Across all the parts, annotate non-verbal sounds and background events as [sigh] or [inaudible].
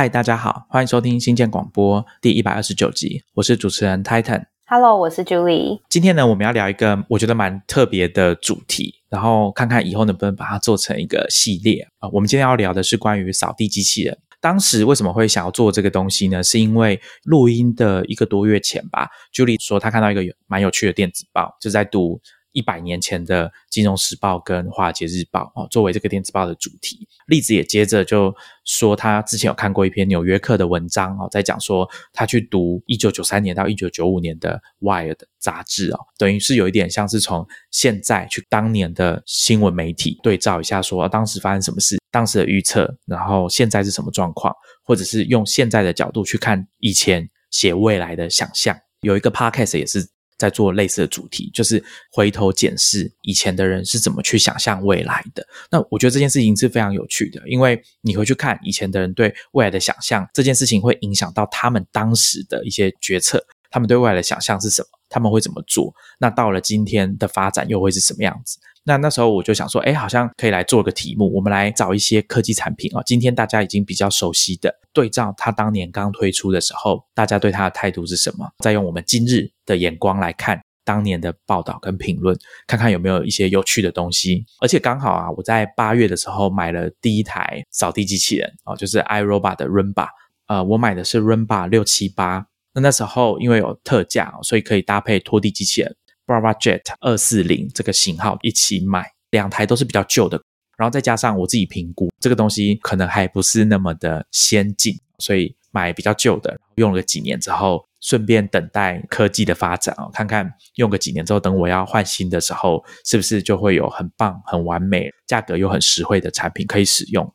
嗨，大家好，欢迎收听新建广播第一百二十九集，我是主持人 Titan。Hello，我是 Julie。今天呢，我们要聊一个我觉得蛮特别的主题，然后看看以后能不能把它做成一个系列啊。我们今天要聊的是关于扫地机器人。当时为什么会想要做这个东西呢？是因为录音的一个多月前吧，Julie 说她看到一个有蛮有趣的电子报，就在读。一百年前的《金融时报》跟《华尔街日报》哦，作为这个电子报的主题，例子也接着就说他之前有看过一篇《纽约客》的文章哦，在讲说他去读一九九三年到一九九五年的《Wired》杂志哦，等于是有一点像是从现在去当年的新闻媒体对照一下，说当时发生什么事，当时的预测，然后现在是什么状况，或者是用现在的角度去看以前写未来的想象。有一个 Podcast 也是。在做类似的主题，就是回头检视以前的人是怎么去想象未来的。那我觉得这件事情是非常有趣的，因为你回去看以前的人对未来的想象，这件事情会影响到他们当时的一些决策。他们对未来的想象是什么？他们会怎么做？那到了今天的发展又会是什么样子？那那时候我就想说，哎，好像可以来做个题目，我们来找一些科技产品啊，今天大家已经比较熟悉的，对照它当年刚推出的时候，大家对它的态度是什么？再用我们今日的眼光来看当年的报道跟评论，看看有没有一些有趣的东西。而且刚好啊，我在八月的时候买了第一台扫地机器人哦，就是 iRobot 的 Rumba，呃，我买的是 Rumba 六七八。那那时候因为有特价，所以可以搭配拖地机器人 Brava Jet 二四零这个型号一起买，两台都是比较旧的，然后再加上我自己评估这个东西可能还不是那么的先进，所以买比较旧的，用了几年之后，顺便等待科技的发展哦，看看用个几年之后，等我要换新的时候，是不是就会有很棒、很完美、价格又很实惠的产品可以使用？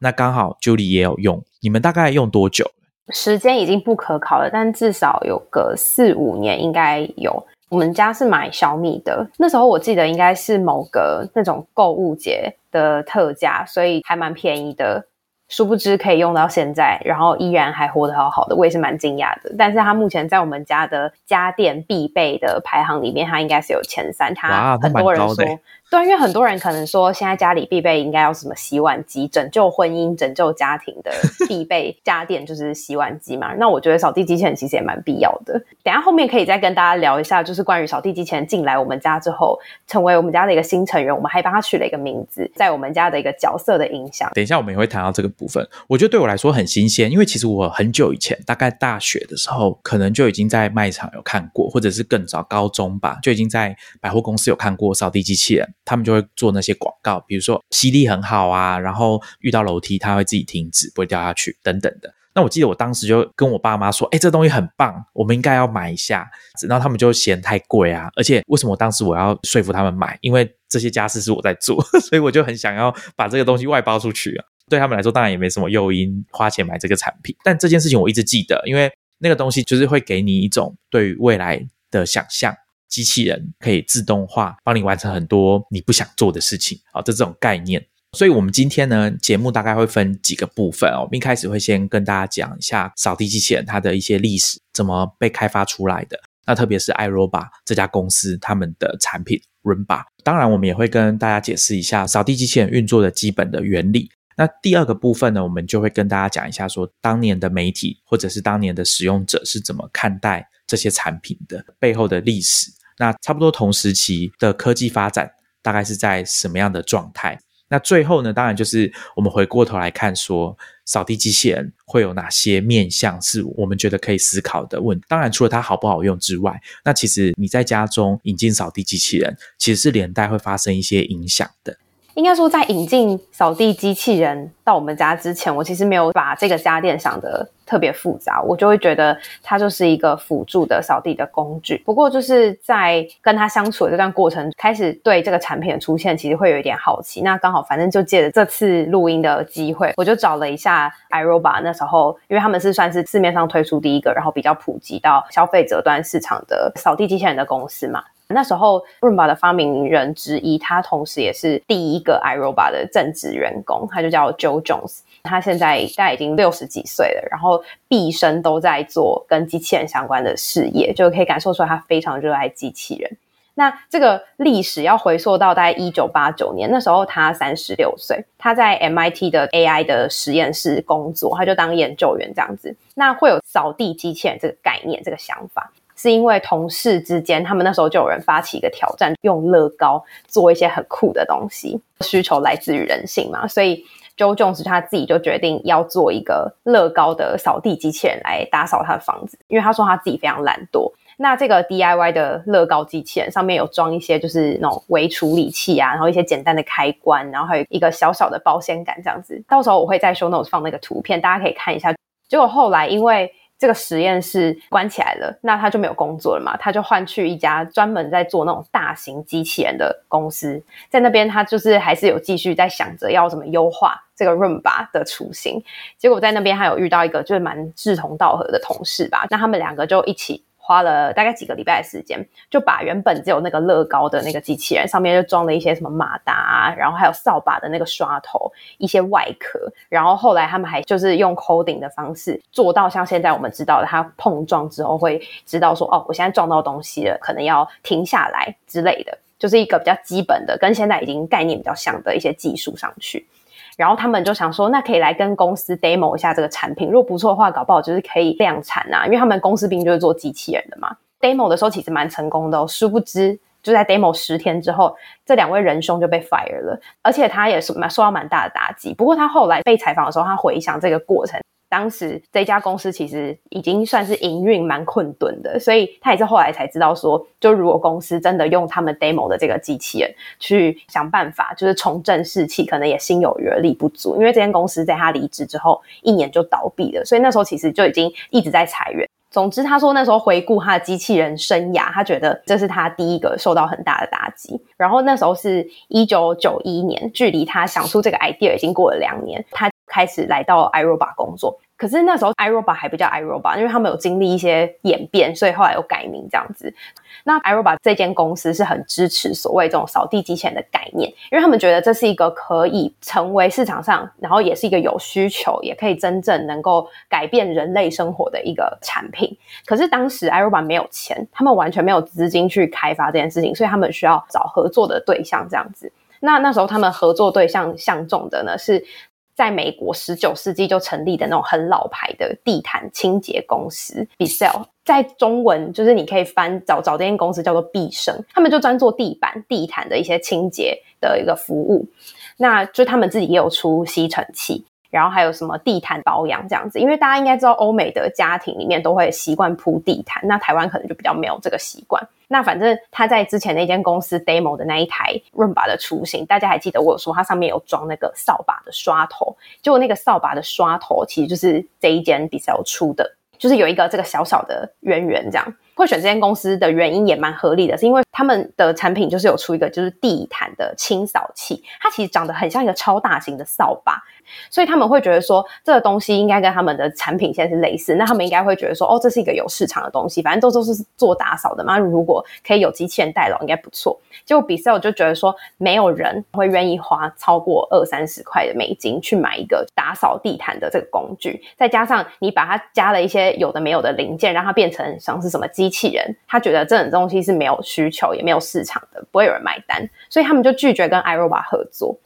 那刚好 Julie 也有用，你们大概用多久？时间已经不可考了，但至少有个四五年应该有。我们家是买小米的，那时候我记得应该是某个那种购物节的特价，所以还蛮便宜的。殊不知可以用到现在，然后依然还活得好好的，我也是蛮惊讶的。但是它目前在我们家的家电必备的排行里面，它应该是有前三。它很多人说。对，因为很多人可能说，现在家里必备应该要什么洗碗机，拯救婚姻、拯救家庭的 [laughs] 必备家电就是洗碗机嘛。那我觉得扫地机器人其实也蛮必要的。等下后面可以再跟大家聊一下，就是关于扫地机器人进来我们家之后，成为我们家的一个新成员，我们还帮他取了一个名字，在我们家的一个角色的影响。等一下我们也会谈到这个部分。我觉得对我来说很新鲜，因为其实我很久以前，大概大学的时候，可能就已经在卖场有看过，或者是更早高中吧，就已经在百货公司有看过扫地机器人。他们就会做那些广告，比如说吸力很好啊，然后遇到楼梯它会自己停止，不会掉下去等等的。那我记得我当时就跟我爸妈说：“哎，这东西很棒，我们应该要买一下。”然后他们就嫌太贵啊，而且为什么当时我要说服他们买？[laughs] 因为这些家事是我在做，[laughs] 所以我就很想要把这个东西外包出去啊。对他们来说，当然也没什么诱因花钱买这个产品。但这件事情我一直记得，因为那个东西就是会给你一种对于未来的想象。机器人可以自动化帮你完成很多你不想做的事情，啊，这这种概念。所以，我们今天呢，节目大概会分几个部分哦。我们一开始会先跟大家讲一下扫地机器人它的一些历史，怎么被开发出来的。那特别是 iRobot 这家公司他们的产品 Rumba。当然，我们也会跟大家解释一下扫地机器人运作的基本的原理。那第二个部分呢，我们就会跟大家讲一下，说当年的媒体或者是当年的使用者是怎么看待这些产品的背后的历史。那差不多同时期的科技发展大概是在什么样的状态？那最后呢，当然就是我们回过头来看，说扫地机器人会有哪些面向是我们觉得可以思考的问。当然，除了它好不好用之外，那其实你在家中引进扫地机器人，其实是连带会发生一些影响的。应该说，在引进扫地机器人到我们家之前，我其实没有把这个家电想的特别复杂，我就会觉得它就是一个辅助的扫地的工具。不过，就是在跟他相处的这段过程，开始对这个产品的出现，其实会有一点好奇。那刚好，反正就借着这次录音的机会，我就找了一下 iRobot。那时候，因为他们是算是市面上推出第一个，然后比较普及到消费者端市场的扫地机器人的公司嘛。那时候，Rumba 的发明人之一，他同时也是第一个 iRobo 的正职员工，他就叫 Joe Jones。他现在大概已经六十几岁了，然后毕生都在做跟机器人相关的事业，就可以感受出来他非常热爱机器人。那这个历史要回溯到大概一九八九年，那时候他三十六岁，他在 MIT 的 AI 的实验室工作，他就当研究员这样子。那会有扫地机器人这个概念，这个想法，是因为同事之间，他们那时候就有人发起一个挑战，用乐高做一些很酷的东西，需求来自于人性嘛，所以 Joe Jones 他自己就决定要做一个乐高的扫地机器人来打扫他的房子，因为他说他自己非常懒惰。那这个 DIY 的乐高机器人上面有装一些就是那种微处理器啊，然后一些简单的开关，然后还有一个小小的保险杆这样子。到时候我会在 show notes 放那个图片，大家可以看一下。结果后来因为这个实验室关起来了，那他就没有工作了嘛，他就换去一家专门在做那种大型机器人的公司，在那边他就是还是有继续在想着要怎么优化这个 Roomba 的雏形。结果在那边还有遇到一个就是蛮志同道合的同事吧，那他们两个就一起。花了大概几个礼拜的时间，就把原本只有那个乐高的那个机器人上面就装了一些什么马达，然后还有扫把的那个刷头，一些外壳，然后后来他们还就是用 coding 的方式做到像现在我们知道的，它碰撞之后会知道说哦，我现在撞到东西了，可能要停下来之类的，就是一个比较基本的，跟现在已经概念比较像的一些技术上去。然后他们就想说，那可以来跟公司 demo 一下这个产品，如果不错的话，搞不好就是可以量产啊。因为他们公司毕竟就是做机器人的嘛。demo 的时候其实蛮成功的，殊不知就在 demo 十天之后，这两位仁兄就被 fire 了，而且他也是蛮受到蛮大的打击。不过他后来被采访的时候，他回想这个过程。当时这家公司其实已经算是营运蛮困顿的，所以他也是后来才知道说，就如果公司真的用他们 demo 的这个机器人去想办法，就是重振士气，可能也心有余而力不足。因为这间公司在他离职之后一年就倒闭了，所以那时候其实就已经一直在裁员。总之，他说那时候回顾他的机器人生涯，他觉得这是他第一个受到很大的打击。然后那时候是一九九一年，距离他想出这个 idea 已经过了两年，他。开始来到 iRobot 工作，可是那时候 iRobot 还不叫 iRobot，因为他们有经历一些演变，所以后来有改名这样子。那 iRobot 这间公司是很支持所谓这种扫地机器人的概念，因为他们觉得这是一个可以成为市场上，然后也是一个有需求，也可以真正能够改变人类生活的一个产品。可是当时 iRobot 没有钱，他们完全没有资金去开发这件事情，所以他们需要找合作的对象这样子。那那时候他们合作对象相中的呢是。在美国十九世纪就成立的那种很老牌的地毯清洁公司 b s e l l 在中文就是你可以翻找找这间公司叫做必胜，他们就专做地板、地毯的一些清洁的一个服务。那就他们自己也有出吸尘器，然后还有什么地毯保养这样子。因为大家应该知道，欧美的家庭里面都会习惯铺地毯，那台湾可能就比较没有这个习惯。那反正他在之前那间公司 demo 的那一台 Roomba 的雏形，大家还记得我有说它上面有装那个扫把的刷头，结果那个扫把的刷头其实就是这一间比较出的，就是有一个这个小小的圆圆这样。会选这间公司的原因也蛮合理的，是因为他们的产品就是有出一个就是地毯的清扫器，它其实长得很像一个超大型的扫把。所以他们会觉得说，这个东西应该跟他们的产品线是类似，那他们应该会觉得说，哦，这是一个有市场的东西，反正都都是做打扫的嘛。如果可以有机器人代劳，应该不错。结果比赛我就觉得说，没有人会愿意花超过二三十块的美金去买一个打扫地毯的这个工具，再加上你把它加了一些有的没有的零件，让它变成像是什么机器人，他觉得这种东西是没有需求也没有市场的，不会有人买单，所以他们就拒绝跟 iRobot 合作。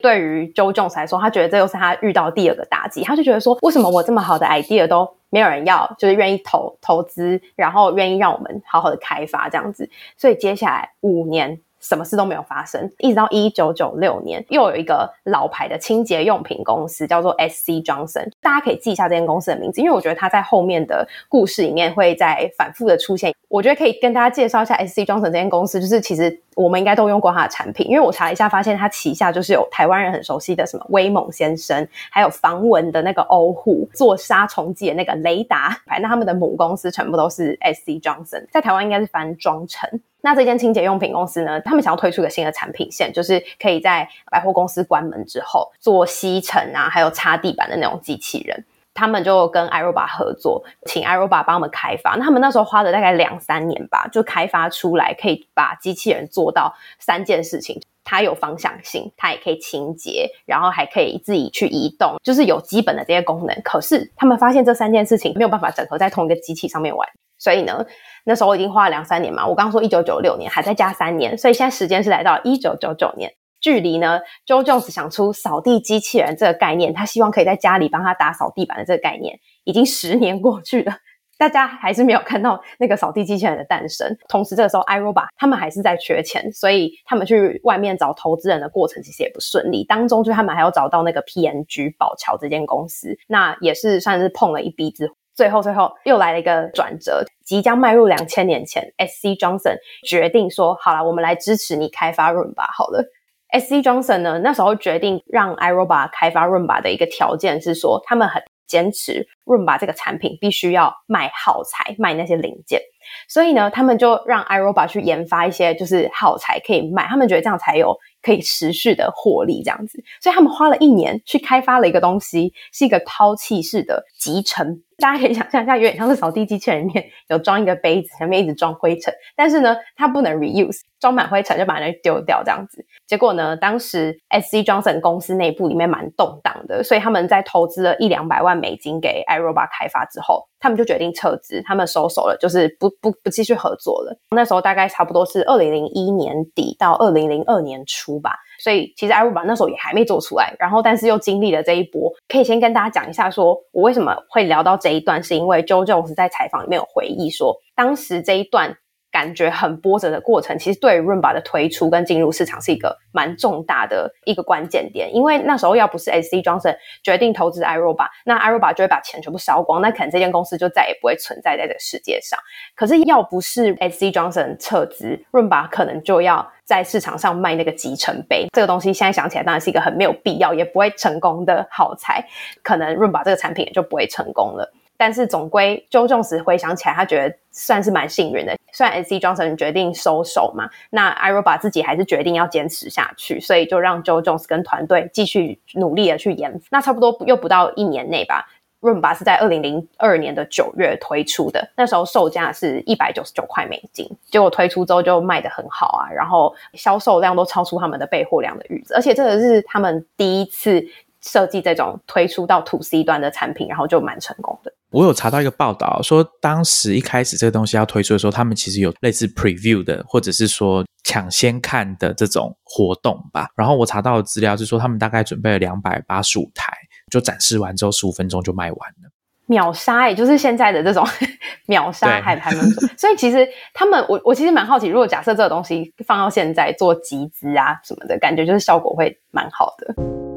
对于 Joe Jones 来说，他觉得这又是他遇到第二个打击。他就觉得说，为什么我这么好的 idea 都没有人要，就是愿意投投资，然后愿意让我们好好的开发这样子。所以接下来五年。什么事都没有发生，一直到一九九六年，又有一个老牌的清洁用品公司叫做 S C Johnson，大家可以记一下这间公司的名字，因为我觉得它在后面的故事里面会在反复的出现。我觉得可以跟大家介绍一下 S C Johnson 这间公司，就是其实我们应该都用过它的产品，因为我查了一下，发现它旗下就是有台湾人很熟悉的什么威猛先生，还有防蚊的那个欧护，做杀虫剂的那个雷达，反正他们的母公司全部都是 S C Johnson，在台湾应该是翻装成。那这间清洁用品公司呢？他们想要推出一个新的产品线，就是可以在百货公司关门之后做吸尘啊，还有擦地板的那种机器人。他们就跟 iRobot 合作，请 iRobot 帮我们开发。那他们那时候花了大概两三年吧，就开发出来可以把机器人做到三件事情：它有方向性，它也可以清洁，然后还可以自己去移动，就是有基本的这些功能。可是他们发现这三件事情没有办法整合在同一个机器上面玩。所以呢，那时候我已经花了两三年嘛。我刚说一九九六年，还在加三年，所以现在时间是来到一九九九年。距离呢，Joe Jones 想出扫地机器人这个概念，他希望可以在家里帮他打扫地板的这个概念，已经十年过去了，大家还是没有看到那个扫地机器人的诞生。同时，这个时候 iRobot 他们还是在缺钱，所以他们去外面找投资人的过程其实也不顺利。当中，就他们还要找到那个 PNG 宝桥这间公司，那也是算是碰了一鼻子。最后，最后又来了一个转折，即将迈入两千年前，SC Johnson 决定说：“好了，我们来支持你开发 Room 吧。”好了。S.C. Johnson 呢，那时候决定让 iRobot 开发 Roomba 的一个条件是说，他们很坚持 Roomba 这个产品必须要卖耗材，卖那些零件。所以呢，他们就让 iRobot 去研发一些就是耗材可以卖，他们觉得这样才有可以持续的获利这样子。所以他们花了一年去开发了一个东西，是一个抛弃式的集成。大家可以想象一下，有点像是扫地机器人里面有装一个杯子，前面一直装灰尘，但是呢，它不能 reuse，装满灰尘就把它丢掉这样子。结果呢，当时 S C Johnson 公司内部里面蛮动荡的，所以他们在投资了一两百万美金给 iRobot 开发之后，他们就决定撤资，他们收手了，就是不不不继续合作了。那时候大概差不多是二零零一年底到二零零二年初吧。所以其实 iRobot 那时候也还没做出来，然后但是又经历了这一波，可以先跟大家讲一下，说我为什么会聊到这一段，是因为 Jojo 是在采访里面有回忆说，当时这一段。感觉很波折的过程，其实对 Roomba 的推出跟进入市场是一个蛮重大的一个关键点。因为那时候要不是 S C Johnson 决定投资 iRobot，那 iRobot 就会把钱全部烧光，那可能这间公司就再也不会存在在这个世界上。可是要不是 S C Johnson 撤资，Roomba 可能就要在市场上卖那个集成杯。这个东西现在想起来当然是一个很没有必要，也不会成功的好材，可能 Roomba 这个产品也就不会成功了。但是总归，Joe Jones 回想起来，他觉得算是蛮幸运的。虽然 S C Johnson 决定收手嘛，那 iRobot 自己还是决定要坚持下去，所以就让 Joe Jones 跟团队继续努力的去研发。那差不多又不到一年内吧，Roomba 是在二零零二年的九月推出的，那时候售价是一百九十九块美金。结果推出之后就卖的很好啊，然后销售量都超出他们的备货量的预，而且这个是他们第一次设计这种推出到 To C 端的产品，然后就蛮成功的。我有查到一个报道，说当时一开始这个东西要推出的时候，他们其实有类似 preview 的，或者是说抢先看的这种活动吧。然后我查到的资料是说，他们大概准备了两百八十五台，就展示完之后十五分钟就卖完了，秒杀，也就是现在的这种 [laughs] 秒杀还还能做。所以其实他们，我我其实蛮好奇，如果假设这个东西放到现在做集资啊什么的，感觉就是效果会蛮好的。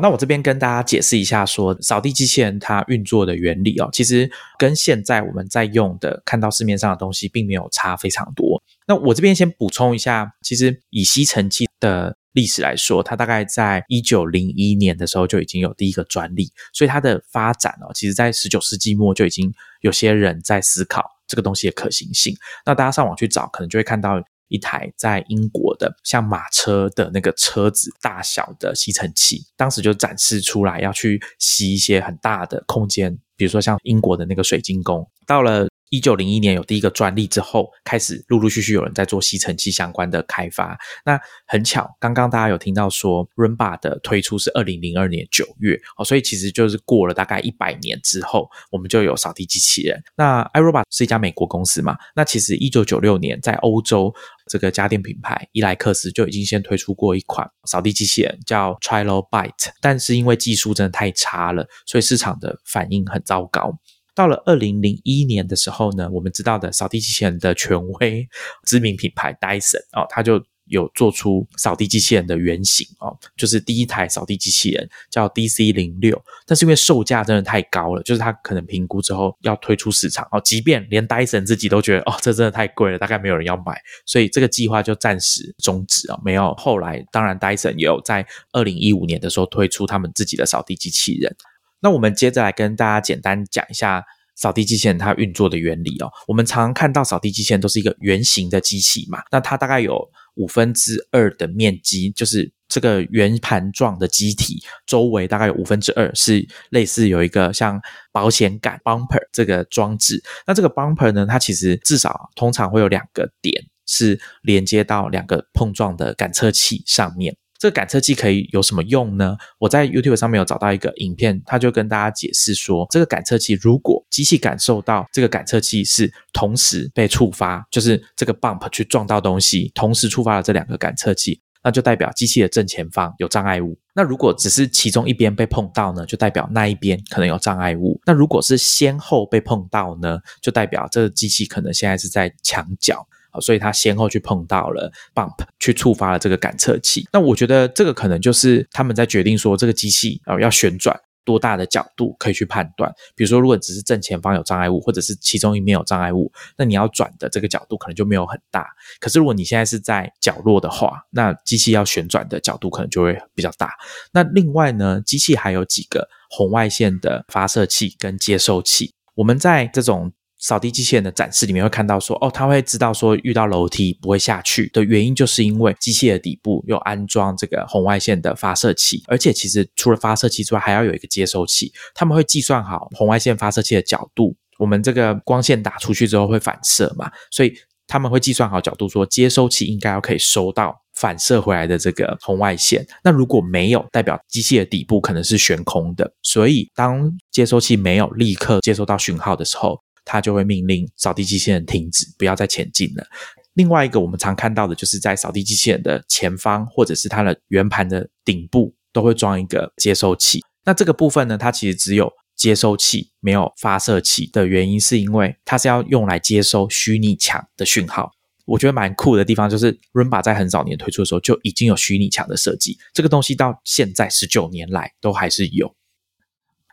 那我这边跟大家解释一下，说扫地机器人它运作的原理哦，其实跟现在我们在用的看到市面上的东西并没有差非常多。那我这边先补充一下，其实以吸尘器的历史来说，它大概在一九零一年的时候就已经有第一个专利，所以它的发展哦，其实在十九世纪末就已经有些人在思考这个东西的可行性。那大家上网去找，可能就会看到。一台在英国的像马车的那个车子大小的吸尘器，当时就展示出来要去吸一些很大的空间，比如说像英国的那个水晶宫，到了。一九零一年有第一个专利之后，开始陆陆续续有人在做吸尘器相关的开发。那很巧，刚刚大家有听到说 r u m b a 的推出是二零零二年九月哦，所以其实就是过了大概一百年之后，我们就有扫地机器人。那 iRobot 是一家美国公司嘛？那其实一九九六年在欧洲这个家电品牌伊莱克斯就已经先推出过一款扫地机器人，叫 Trilobite，但是因为技术真的太差了，所以市场的反应很糟糕。到了二零零一年的时候呢，我们知道的扫地机器人的权威知名品牌 Dyson 哦，它就有做出扫地机器人的原型哦，就是第一台扫地机器人叫 DC 零六，但是因为售价真的太高了，就是它可能评估之后要推出市场哦，即便连 Dyson 自己都觉得哦，这真的太贵了，大概没有人要买，所以这个计划就暂时终止啊，没有后来。当然，Dyson 也有在二零一五年的时候推出他们自己的扫地机器人。那我们接着来跟大家简单讲一下扫地机器人它运作的原理哦。我们常常看到扫地机器人都是一个圆形的机器嘛，那它大概有五分之二的面积，就是这个圆盘状的机体周围大概有五分之二是类似有一个像保险杆 bumper 这个装置。那这个 bumper 呢，它其实至少通常会有两个点是连接到两个碰撞的感测器上面。这个感测器可以有什么用呢？我在 YouTube 上面有找到一个影片，他就跟大家解释说，这个感测器如果机器感受到这个感测器是同时被触发，就是这个 bump 去撞到东西，同时触发了这两个感测器，那就代表机器的正前方有障碍物。那如果只是其中一边被碰到呢，就代表那一边可能有障碍物。那如果是先后被碰到呢，就代表这个机器可能现在是在墙角。所以它先后去碰到了 bump，去触发了这个感测器。那我觉得这个可能就是他们在决定说这个机器啊要旋转多大的角度可以去判断。比如说，如果只是正前方有障碍物，或者是其中一面有障碍物，那你要转的这个角度可能就没有很大。可是如果你现在是在角落的话，那机器要旋转的角度可能就会比较大。那另外呢，机器还有几个红外线的发射器跟接收器。我们在这种扫地机器人的展示里面会看到说，哦，他会知道说遇到楼梯不会下去的原因，就是因为机器的底部有安装这个红外线的发射器，而且其实除了发射器之外，还要有一个接收器。他们会计算好红外线发射器的角度，我们这个光线打出去之后会反射嘛，所以他们会计算好角度，说接收器应该要可以收到反射回来的这个红外线。那如果没有，代表机器的底部可能是悬空的，所以当接收器没有立刻接收到讯号的时候。它就会命令扫地机器人停止，不要再前进了。另外一个我们常看到的就是在扫地机器人的前方，或者是它的圆盘的顶部，都会装一个接收器。那这个部分呢，它其实只有接收器，没有发射器的原因，是因为它是要用来接收虚拟墙的讯号。我觉得蛮酷的地方就是 r u m b a 在很早年推出的时候就已经有虚拟墙的设计，这个东西到现在十九年来都还是有。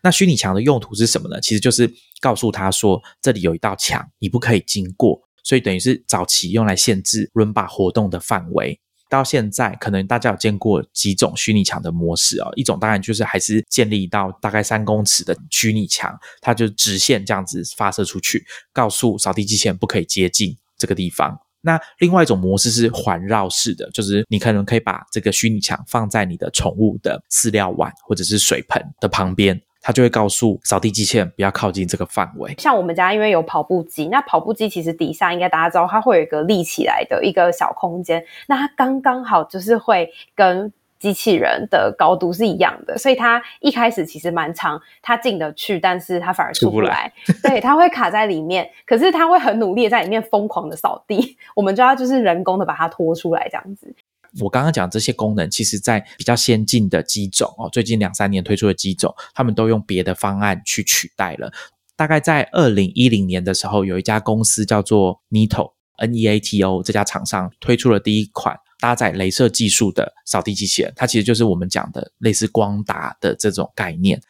那虚拟墙的用途是什么呢？其实就是告诉他说，这里有一道墙，你不可以经过。所以等于是早期用来限制 Rumba 活动的范围。到现在，可能大家有见过几种虚拟墙的模式啊。一种当然就是还是建立到大概三公尺的虚拟墙，它就直线这样子发射出去，告诉扫地机器人不可以接近这个地方。那另外一种模式是环绕式的，就是你可能可以把这个虚拟墙放在你的宠物的饲料碗或者是水盆的旁边。它就会告诉扫地机器人不要靠近这个范围。像我们家因为有跑步机，那跑步机其实底下应该大家知道，它会有一个立起来的一个小空间，那它刚刚好就是会跟机器人的高度是一样的，所以它一开始其实蛮长，它进得去，但是它反而出不来。对，它会卡在里面，可是它会很努力在里面疯狂的扫地，[laughs] 我们就要就是人工的把它拖出来这样子。我刚刚讲这些功能，其实在比较先进的机种哦，最近两三年推出的机种，他们都用别的方案去取代了。大概在二零一零年的时候，有一家公司叫做 Neato（N E A T O） 这家厂商推出了第一款搭载镭射技术的扫地机器人，它其实就是我们讲的类似光达的这种概念。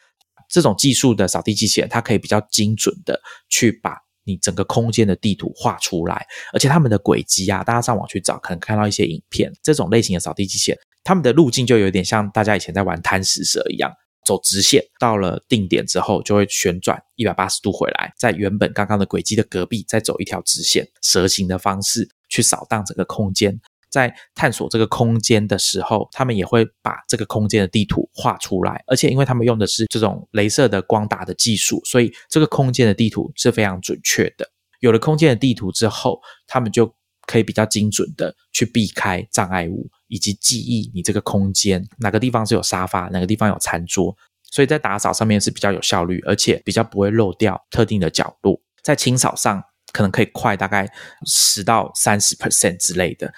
这种技术的扫地机器人，它可以比较精准的去把。你整个空间的地图画出来，而且他们的轨迹啊，大家上网去找，可能看到一些影片。这种类型的扫地机器人，他们的路径就有点像大家以前在玩贪食蛇一样，走直线，到了定点之后就会旋转一百八十度回来，在原本刚刚的轨迹的隔壁再走一条直线，蛇形的方式去扫荡整个空间。在探索这个空间的时候，他们也会把这个空间的地图画出来，而且因为他们用的是这种镭射的光打的技术，所以这个空间的地图是非常准确的。有了空间的地图之后，他们就可以比较精准的去避开障碍物，以及记忆你这个空间哪个地方是有沙发，哪个地方有餐桌，所以在打扫上面是比较有效率，而且比较不会漏掉特定的角落。在清扫上可能可以快大概十到三十 percent 之类的。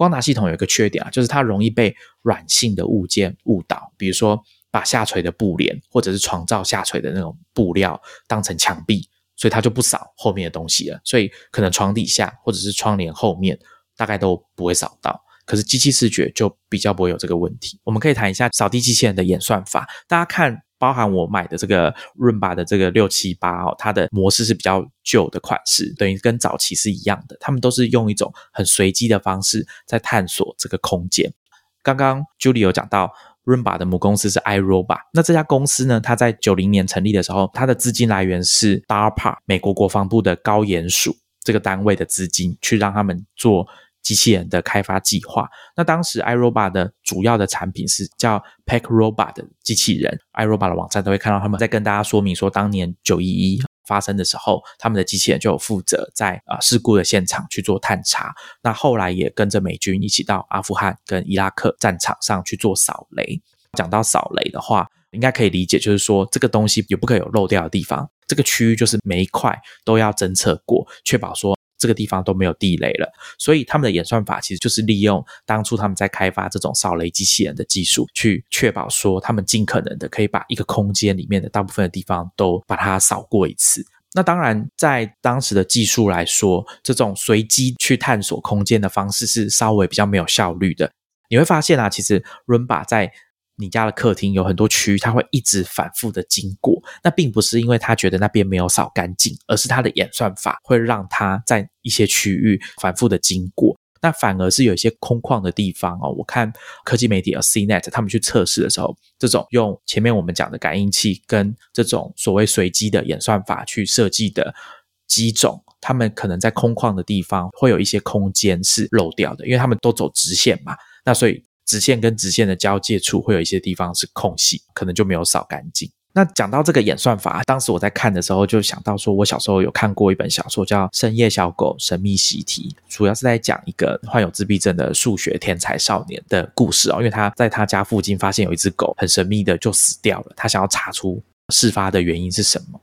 光达系统有一个缺点啊，就是它容易被软性的物件误导，比如说把下垂的布帘或者是床罩下垂的那种布料当成墙壁，所以它就不扫后面的东西了。所以可能床底下或者是窗帘后面大概都不会扫到，可是机器视觉就比较不会有这个问题。我们可以谈一下扫地机器人的演算法，大家看。包含我买的这个润巴的这个六七八哦，它的模式是比较旧的款式，等于跟早期是一样的。他们都是用一种很随机的方式在探索这个空间。刚刚 Julie 有讲到润巴的母公司是 iRobot，那这家公司呢，它在九零年成立的时候，它的资金来源是 DARPA 美国国防部的高研署这个单位的资金，去让他们做。机器人的开发计划。那当时 iRobot 的主要的产品是叫 Pack Robot 的机器人。iRobot 的网站都会看到他们在跟大家说明说，当年九一一发生的时候，他们的机器人就有负责在啊事故的现场去做探查。那后来也跟着美军一起到阿富汗跟伊拉克战场上去做扫雷。讲到扫雷的话，应该可以理解，就是说这个东西也不可以有漏掉的地方。这个区域就是每一块都要侦测过，确保说。这个地方都没有地雷了，所以他们的演算法其实就是利用当初他们在开发这种扫雷机器人的技术，去确保说他们尽可能的可以把一个空间里面的大部分的地方都把它扫过一次。那当然，在当时的技术来说，这种随机去探索空间的方式是稍微比较没有效率的。你会发现啊，其实 Rumba 在你家的客厅有很多区域，它会一直反复的经过。那并不是因为他觉得那边没有扫干净，而是他的演算法会让他在一些区域反复的经过。那反而是有一些空旷的地方哦。我看科技媒体啊，CNET 他们去测试的时候，这种用前面我们讲的感应器跟这种所谓随机的演算法去设计的机种，他们可能在空旷的地方会有一些空间是漏掉的，因为他们都走直线嘛。那所以。直线跟直线的交界处会有一些地方是空隙，可能就没有扫干净。那讲到这个演算法，当时我在看的时候就想到说，我小时候有看过一本小说叫《深夜小狗神秘习题》，主要是在讲一个患有自闭症的数学天才少年的故事哦。因为他在他家附近发现有一只狗很神秘的就死掉了，他想要查出事发的原因是什么。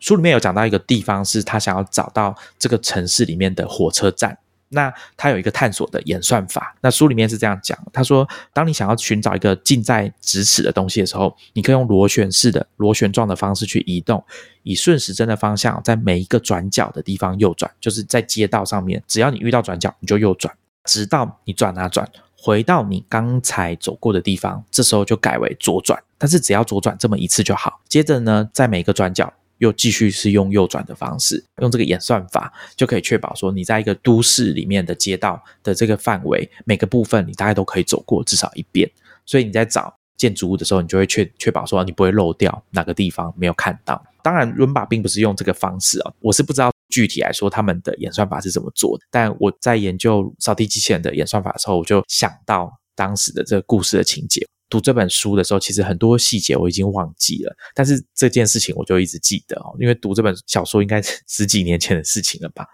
书里面有讲到一个地方，是他想要找到这个城市里面的火车站。那它有一个探索的演算法。那书里面是这样讲，他说，当你想要寻找一个近在咫尺的东西的时候，你可以用螺旋式的螺旋状的方式去移动，以顺时针的方向，在每一个转角的地方右转，就是在街道上面，只要你遇到转角，你就右转，直到你转啊转，回到你刚才走过的地方，这时候就改为左转，但是只要左转这么一次就好。接着呢，在每个转角。又继续是用右转的方式，用这个演算法就可以确保说，你在一个都市里面的街道的这个范围，每个部分你大概都可以走过至少一遍。所以你在找建筑物的时候，你就会确确保说，你不会漏掉哪个地方没有看到。当然，伦巴并不是用这个方式啊，我是不知道具体来说他们的演算法是怎么做的。但我在研究扫地机器人的演算法的时候，我就想到当时的这个故事的情节。读这本书的时候，其实很多细节我已经忘记了，但是这件事情我就一直记得哦，因为读这本小说应该是十几年前的事情了吧。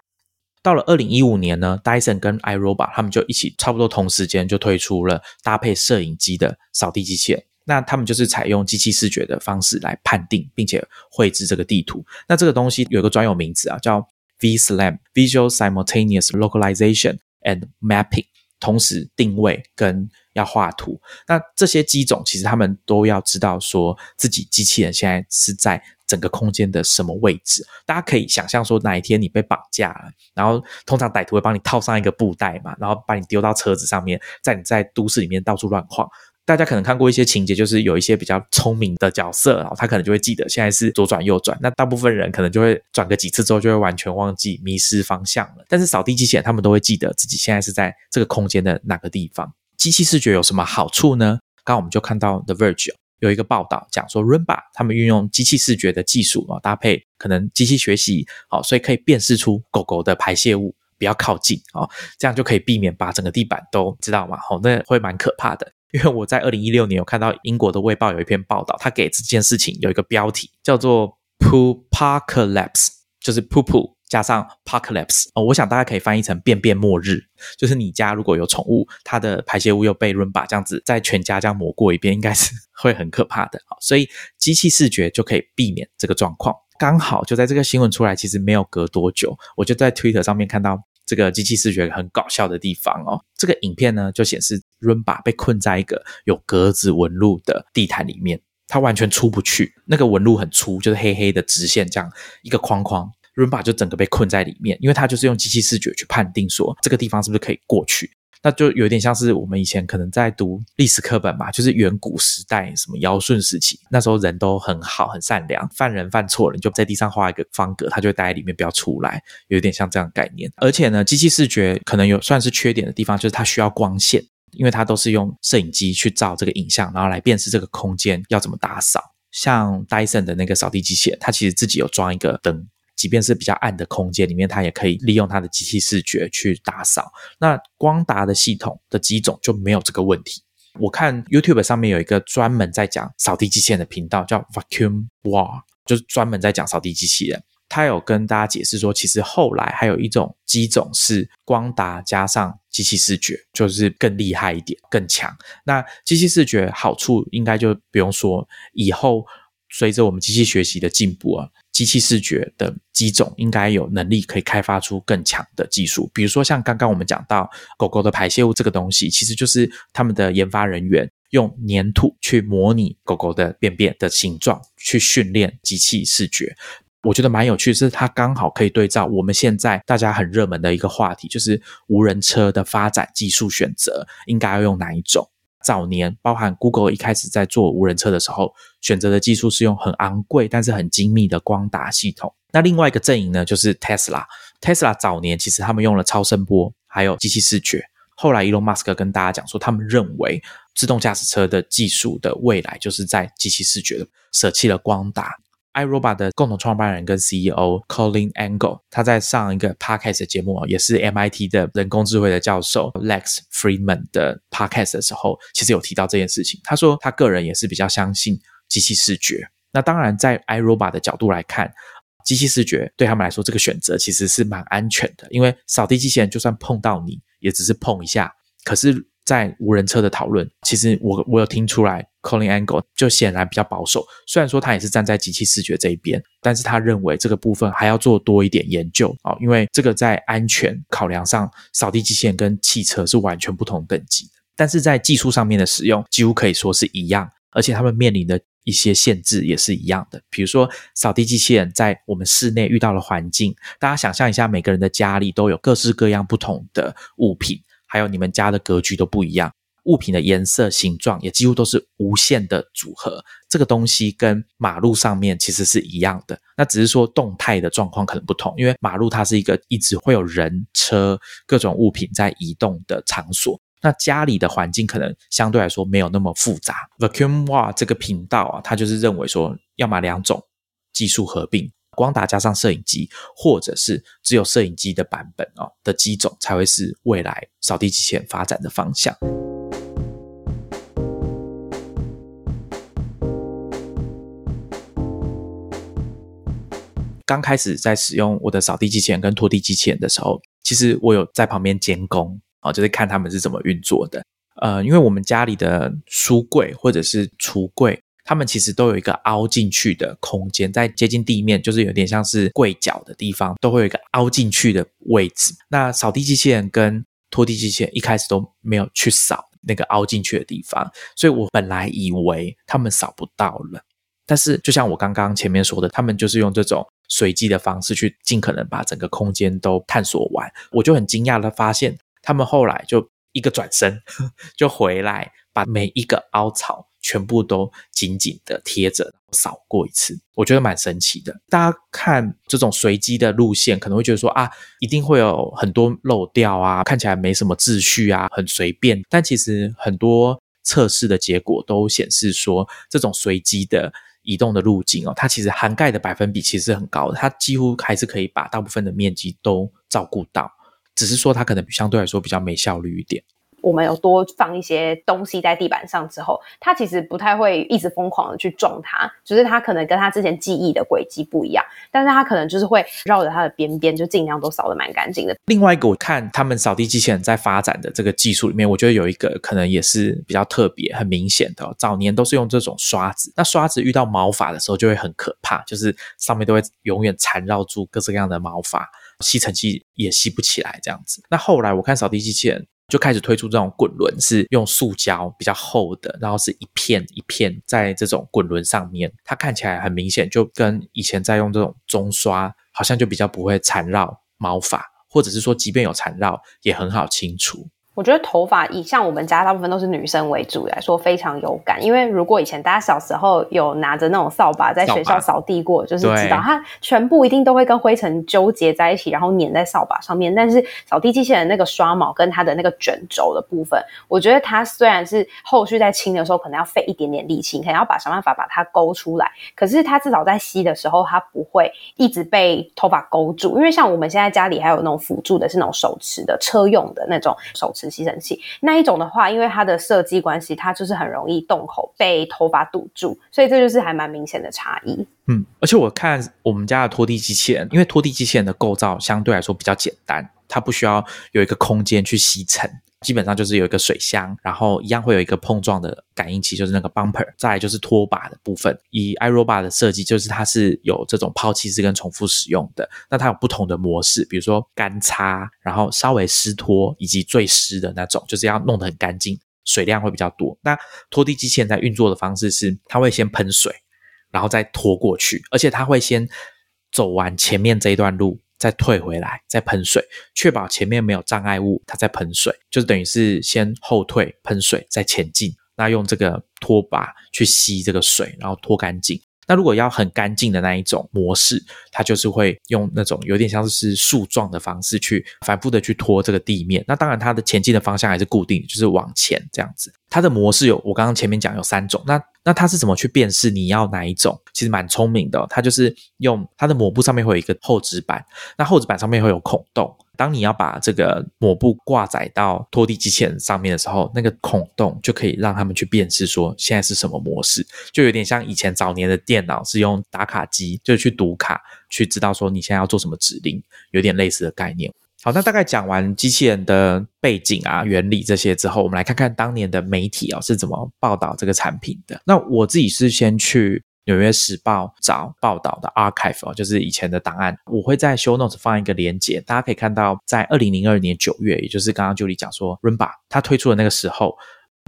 到了二零一五年呢，Dyson 跟 iRobot 他们就一起差不多同时间就推出了搭配摄影机的扫地机器人。那他们就是采用机器视觉的方式来判定并且绘制这个地图。那这个东西有一个专有名词啊，叫 VSLAM（Visual Simultaneous Localization and Mapping），同时定位跟要画图，那这些机种其实他们都要知道，说自己机器人现在是在整个空间的什么位置。大家可以想象说，哪一天你被绑架了，然后通常歹徒会帮你套上一个布袋嘛，然后把你丢到车子上面，在你在都市里面到处乱晃。大家可能看过一些情节，就是有一些比较聪明的角色，然后他可能就会记得现在是左转右转。那大部分人可能就会转个几次之后，就会完全忘记迷失方向了。但是扫地机器人他们都会记得自己现在是在这个空间的哪个地方。机器视觉有什么好处呢？刚刚我们就看到 The Verge 有一个报道讲说，Rumba 他们运用机器视觉的技术啊，搭配可能机器学习，好，所以可以辨识出狗狗的排泄物比较靠近啊，这样就可以避免把整个地板都知道吗？哦，那会蛮可怕的。[laughs] 因为我在二零一六年有看到英国的《卫报》有一篇报道，他给这件事情有一个标题叫做 “Poo Parklapse”，就是 “Poo Poo”。加上 Parklapse 哦，我想大家可以翻译成便便末日，就是你家如果有宠物，它的排泄物又被 Rumba 这样子在全家这样抹过一遍，应该是 [laughs] 会很可怕的。所以机器视觉就可以避免这个状况。刚好就在这个新闻出来，其实没有隔多久，我就在 Twitter 上面看到这个机器视觉很搞笑的地方哦。这个影片呢就显示 Rumba 被困在一个有格子纹路的地毯里面，它完全出不去。那个纹路很粗，就是黑黑的直线这样一个框框。Rumba 就整个被困在里面，因为它就是用机器视觉去判定说这个地方是不是可以过去，那就有点像是我们以前可能在读历史课本嘛，就是远古时代什么尧舜时期，那时候人都很好很善良，犯人犯错了，你就在地上画一个方格，他就会待在里面不要出来，有点像这样概念。而且呢，机器视觉可能有算是缺点的地方，就是它需要光线，因为它都是用摄影机去照这个影像，然后来辨识这个空间要怎么打扫。像 Dyson 的那个扫地机器人，它其实自己有装一个灯。即便是比较暗的空间里面，它也可以利用它的机器视觉去打扫。那光达的系统的机种就没有这个问题。我看 YouTube 上面有一个专门在讲扫地机器人的频道，叫 Vacuum War，就是专门在讲扫地机器人。他有跟大家解释说，其实后来还有一种机种是光达加上机器视觉，就是更厉害一点、更强。那机器视觉好处应该就不用说，以后随着我们机器学习的进步啊，机器视觉的机种应该有能力可以开发出更强的技术。比如说像刚刚我们讲到狗狗的排泄物这个东西，其实就是他们的研发人员用粘土去模拟狗狗的便便的形状，去训练机器视觉。我觉得蛮有趣，是它刚好可以对照我们现在大家很热门的一个话题，就是无人车的发展技术选择应该要用哪一种。早年包含 Google 一开始在做无人车的时候，选择的技术是用很昂贵但是很精密的光达系统。那另外一个阵营呢，就是 Tesla。Tesla 早年其实他们用了超声波，还有机器视觉。后来 Elon Musk 跟大家讲说，他们认为自动驾驶车的技术的未来就是在机器视觉，舍弃了光达。iRobot 的共同创办人跟 CEO Colin Angle，他在上一个 podcast 节目也是 MIT 的人工智慧的教授 Lex Friedman 的 podcast 的时候，其实有提到这件事情。他说他个人也是比较相信机器视觉。那当然，在 iRobot 的角度来看，机器视觉对他们来说这个选择其实是蛮安全的，因为扫地机器人就算碰到你，也只是碰一下。可是在无人车的讨论，其实我我有听出来，Colin Angle 就显然比较保守。虽然说他也是站在机器视觉这一边，但是他认为这个部分还要做多一点研究啊，因为这个在安全考量上，扫地机器人跟汽车是完全不同等级的。但是在技术上面的使用，几乎可以说是一样，而且他们面临的一些限制也是一样的。比如说，扫地机器人在我们室内遇到了环境，大家想象一下，每个人的家里都有各式各样不同的物品。还有你们家的格局都不一样，物品的颜色、形状也几乎都是无限的组合。这个东西跟马路上面其实是一样的，那只是说动态的状况可能不同。因为马路它是一个一直会有人、车、各种物品在移动的场所，那家里的环境可能相对来说没有那么复杂。Vacuum Wa 这个频道啊，它就是认为说，要么两种技术合并。光达加上摄影机，或者是只有摄影机的版本哦的机种，才会是未来扫地机器人发展的方向。刚开始在使用我的扫地机器人跟拖地机器人的时候，其实我有在旁边监工啊，就是看他们是怎么运作的。呃，因为我们家里的书柜或者是橱柜。它们其实都有一个凹进去的空间，在接近地面，就是有点像是柜角的地方，都会有一个凹进去的位置。那扫地机器人跟拖地机器人一开始都没有去扫那个凹进去的地方，所以我本来以为他们扫不到了。但是就像我刚刚前面说的，他们就是用这种随机的方式去尽可能把整个空间都探索完。我就很惊讶的发现，他们后来就一个转身 [laughs] 就回来，把每一个凹槽。全部都紧紧的贴着扫过一次，我觉得蛮神奇的。大家看这种随机的路线，可能会觉得说啊，一定会有很多漏掉啊，看起来没什么秩序啊，很随便。但其实很多测试的结果都显示说，这种随机的移动的路径哦，它其实涵盖的百分比其实很高的，它几乎还是可以把大部分的面积都照顾到，只是说它可能相对来说比较没效率一点。我们有多放一些东西在地板上之后，它其实不太会一直疯狂的去撞它，只是它可能跟它之前记忆的轨迹不一样，但是它可能就是会绕着它的边边，就尽量都扫的蛮干净的。另外一个，我看他们扫地机器人在发展的这个技术里面，我觉得有一个可能也是比较特别、很明显的。早年都是用这种刷子，那刷子遇到毛发的时候就会很可怕，就是上面都会永远缠绕住各式各样的毛发，吸尘器也吸不起来这样子。那后来我看扫地机器人。就开始推出这种滚轮，是用塑胶比较厚的，然后是一片一片在这种滚轮上面，它看起来很明显，就跟以前在用这种中刷，好像就比较不会缠绕毛发，或者是说，即便有缠绕，也很好清除。我觉得头发以像我们家大部分都是女生为主来说非常有感，因为如果以前大家小时候有拿着那种扫把在学校扫地过，就是知道它全部一定都会跟灰尘纠结在一起，然后粘在扫把上面。但是扫地机器人那个刷毛跟它的那个卷轴的部分，我觉得它虽然是后续在清的时候可能要费一点点力气，可能要把想办法把它勾出来，可是它至少在吸的时候，它不会一直被头发勾住。因为像我们现在家里还有那种辅助的是那种手持的车用的那种手持。吸尘器。那一种的话，因为它的设计关系，它就是很容易洞口被头发堵住，所以这就是还蛮明显的差异。嗯，而且我看我们家的拖地机器人，因为拖地机器人的构造相对来说比较简单，它不需要有一个空间去吸尘。基本上就是有一个水箱，然后一样会有一个碰撞的感应器，就是那个 bumper。再来就是拖把的部分。以 iRobot 的设计，就是它是有这种抛弃式跟重复使用的。那它有不同的模式，比如说干擦，然后稍微湿拖，以及最湿的那种，就是要弄得很干净，水量会比较多。那拖地机器人在运作的方式是，它会先喷水，然后再拖过去，而且它会先走完前面这一段路。再退回来，再喷水，确保前面没有障碍物，它再喷水，就是等于是先后退喷水，再前进。那用这个拖把去吸这个水，然后拖干净。那如果要很干净的那一种模式，它就是会用那种有点像是树状的方式去反复的去拖这个地面。那当然，它的前进的方向还是固定，就是往前这样子。它的模式有我刚刚前面讲有三种。那那它是怎么去辨识你要哪一种？其实蛮聪明的，它就是用它的抹布上面会有一个厚纸板，那厚纸板上面会有孔洞。当你要把这个抹布挂载到拖地机器人上面的时候，那个孔洞就可以让他们去辨识说现在是什么模式，就有点像以前早年的电脑是用打卡机，就去读卡去知道说你现在要做什么指令，有点类似的概念。好，那大概讲完机器人的背景啊、原理这些之后，我们来看看当年的媒体啊是怎么报道这个产品的。那我自己是先去。纽约时报找报道的 archive 哦，就是以前的档案，我会在 show notes 放一个连接，大家可以看到，在二零零二年九月，也就是刚刚 Julie 讲说 Rumba 它推出的那个时候，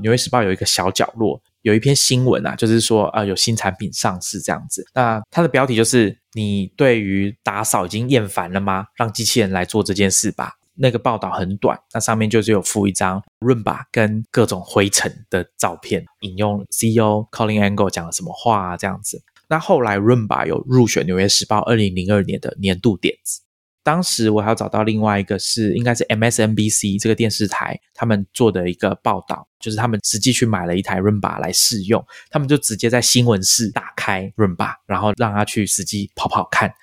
纽约时报有一个小角落，有一篇新闻啊，就是说呃有新产品上市这样子。那它的标题就是你对于打扫已经厌烦了吗？让机器人来做这件事吧。那个报道很短，那上面就是有附一张润吧跟各种灰尘的照片，引用 CEO Colin Angle 讲了什么话啊这样子。那后来润吧有入选《纽约时报》二零零二年的年度点子。当时我还要找到另外一个是，应该是 MSNBC 这个电视台他们做的一个报道，就是他们实际去买了一台润把来试用，他们就直接在新闻室打开润把，然后让他去实际跑跑看。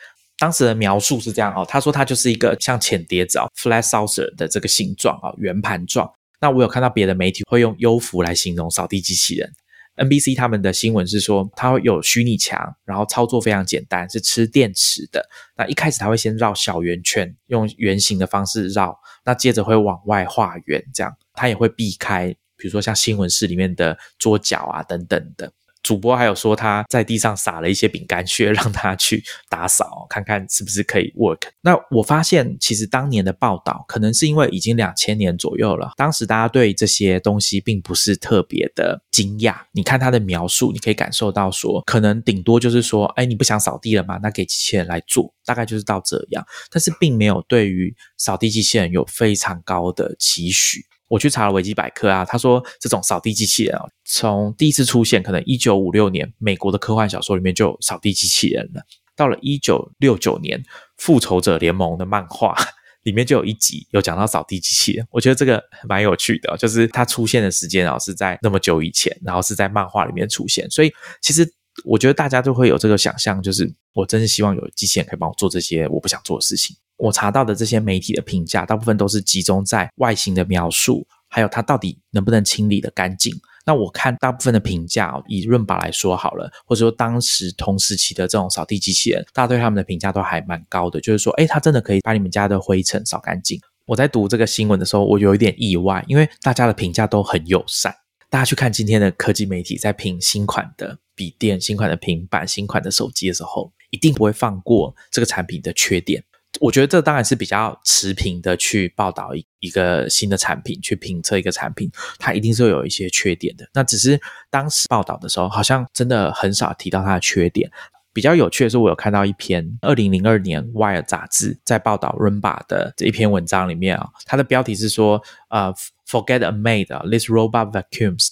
当时的描述是这样哦，他说它就是一个像浅碟子哦，flat saucer 的这个形状啊，圆盘状。那我有看到别的媒体会用优服来形容扫地机器人。NBC 他们的新闻是说，它会有虚拟墙，然后操作非常简单，是吃电池的。那一开始它会先绕小圆圈，用圆形的方式绕，那接着会往外画圆，这样它也会避开，比如说像新闻室里面的桌角啊等等的。主播还有说他在地上撒了一些饼干屑，让他去打扫，看看是不是可以 work。那我发现其实当年的报道，可能是因为已经两千年左右了，当时大家对这些东西并不是特别的惊讶。你看他的描述，你可以感受到说，可能顶多就是说，哎，你不想扫地了吗？那给机器人来做，大概就是到这样。但是并没有对于扫地机器人有非常高的期许。我去查了维基百科啊，他说这种扫地机器人啊，从第一次出现可能一九五六年美国的科幻小说里面就有扫地机器人了。到了一九六九年复仇者联盟的漫画里面就有一集有讲到扫地机器人，我觉得这个蛮有趣的，就是它出现的时间啊是在那么久以前，然后是在漫画里面出现，所以其实我觉得大家都会有这个想象，就是我真是希望有机器人可以帮我做这些我不想做的事情。我查到的这些媒体的评价，大部分都是集中在外形的描述，还有它到底能不能清理的干净。那我看大部分的评价，以润宝来说好了，或者说当时同时期的这种扫地机器人，大家对他们的评价都还蛮高的，就是说，哎，它真的可以把你们家的灰尘扫干净。我在读这个新闻的时候，我有一点意外，因为大家的评价都很友善。大家去看今天的科技媒体在评新款的笔电、新款的平板、新款的手机的时候，一定不会放过这个产品的缺点。我觉得这当然是比较持平的去报道一一个新的产品，去评测一个产品，它一定是会有一些缺点的。那只是当时报道的时候，好像真的很少提到它的缺点。比较有趣的是，我有看到一篇二零零二年《Wire》杂志在报道 Rumba 的这一篇文章里面啊，它的标题是说：“呃，Forget a maid, this robot vacuums。”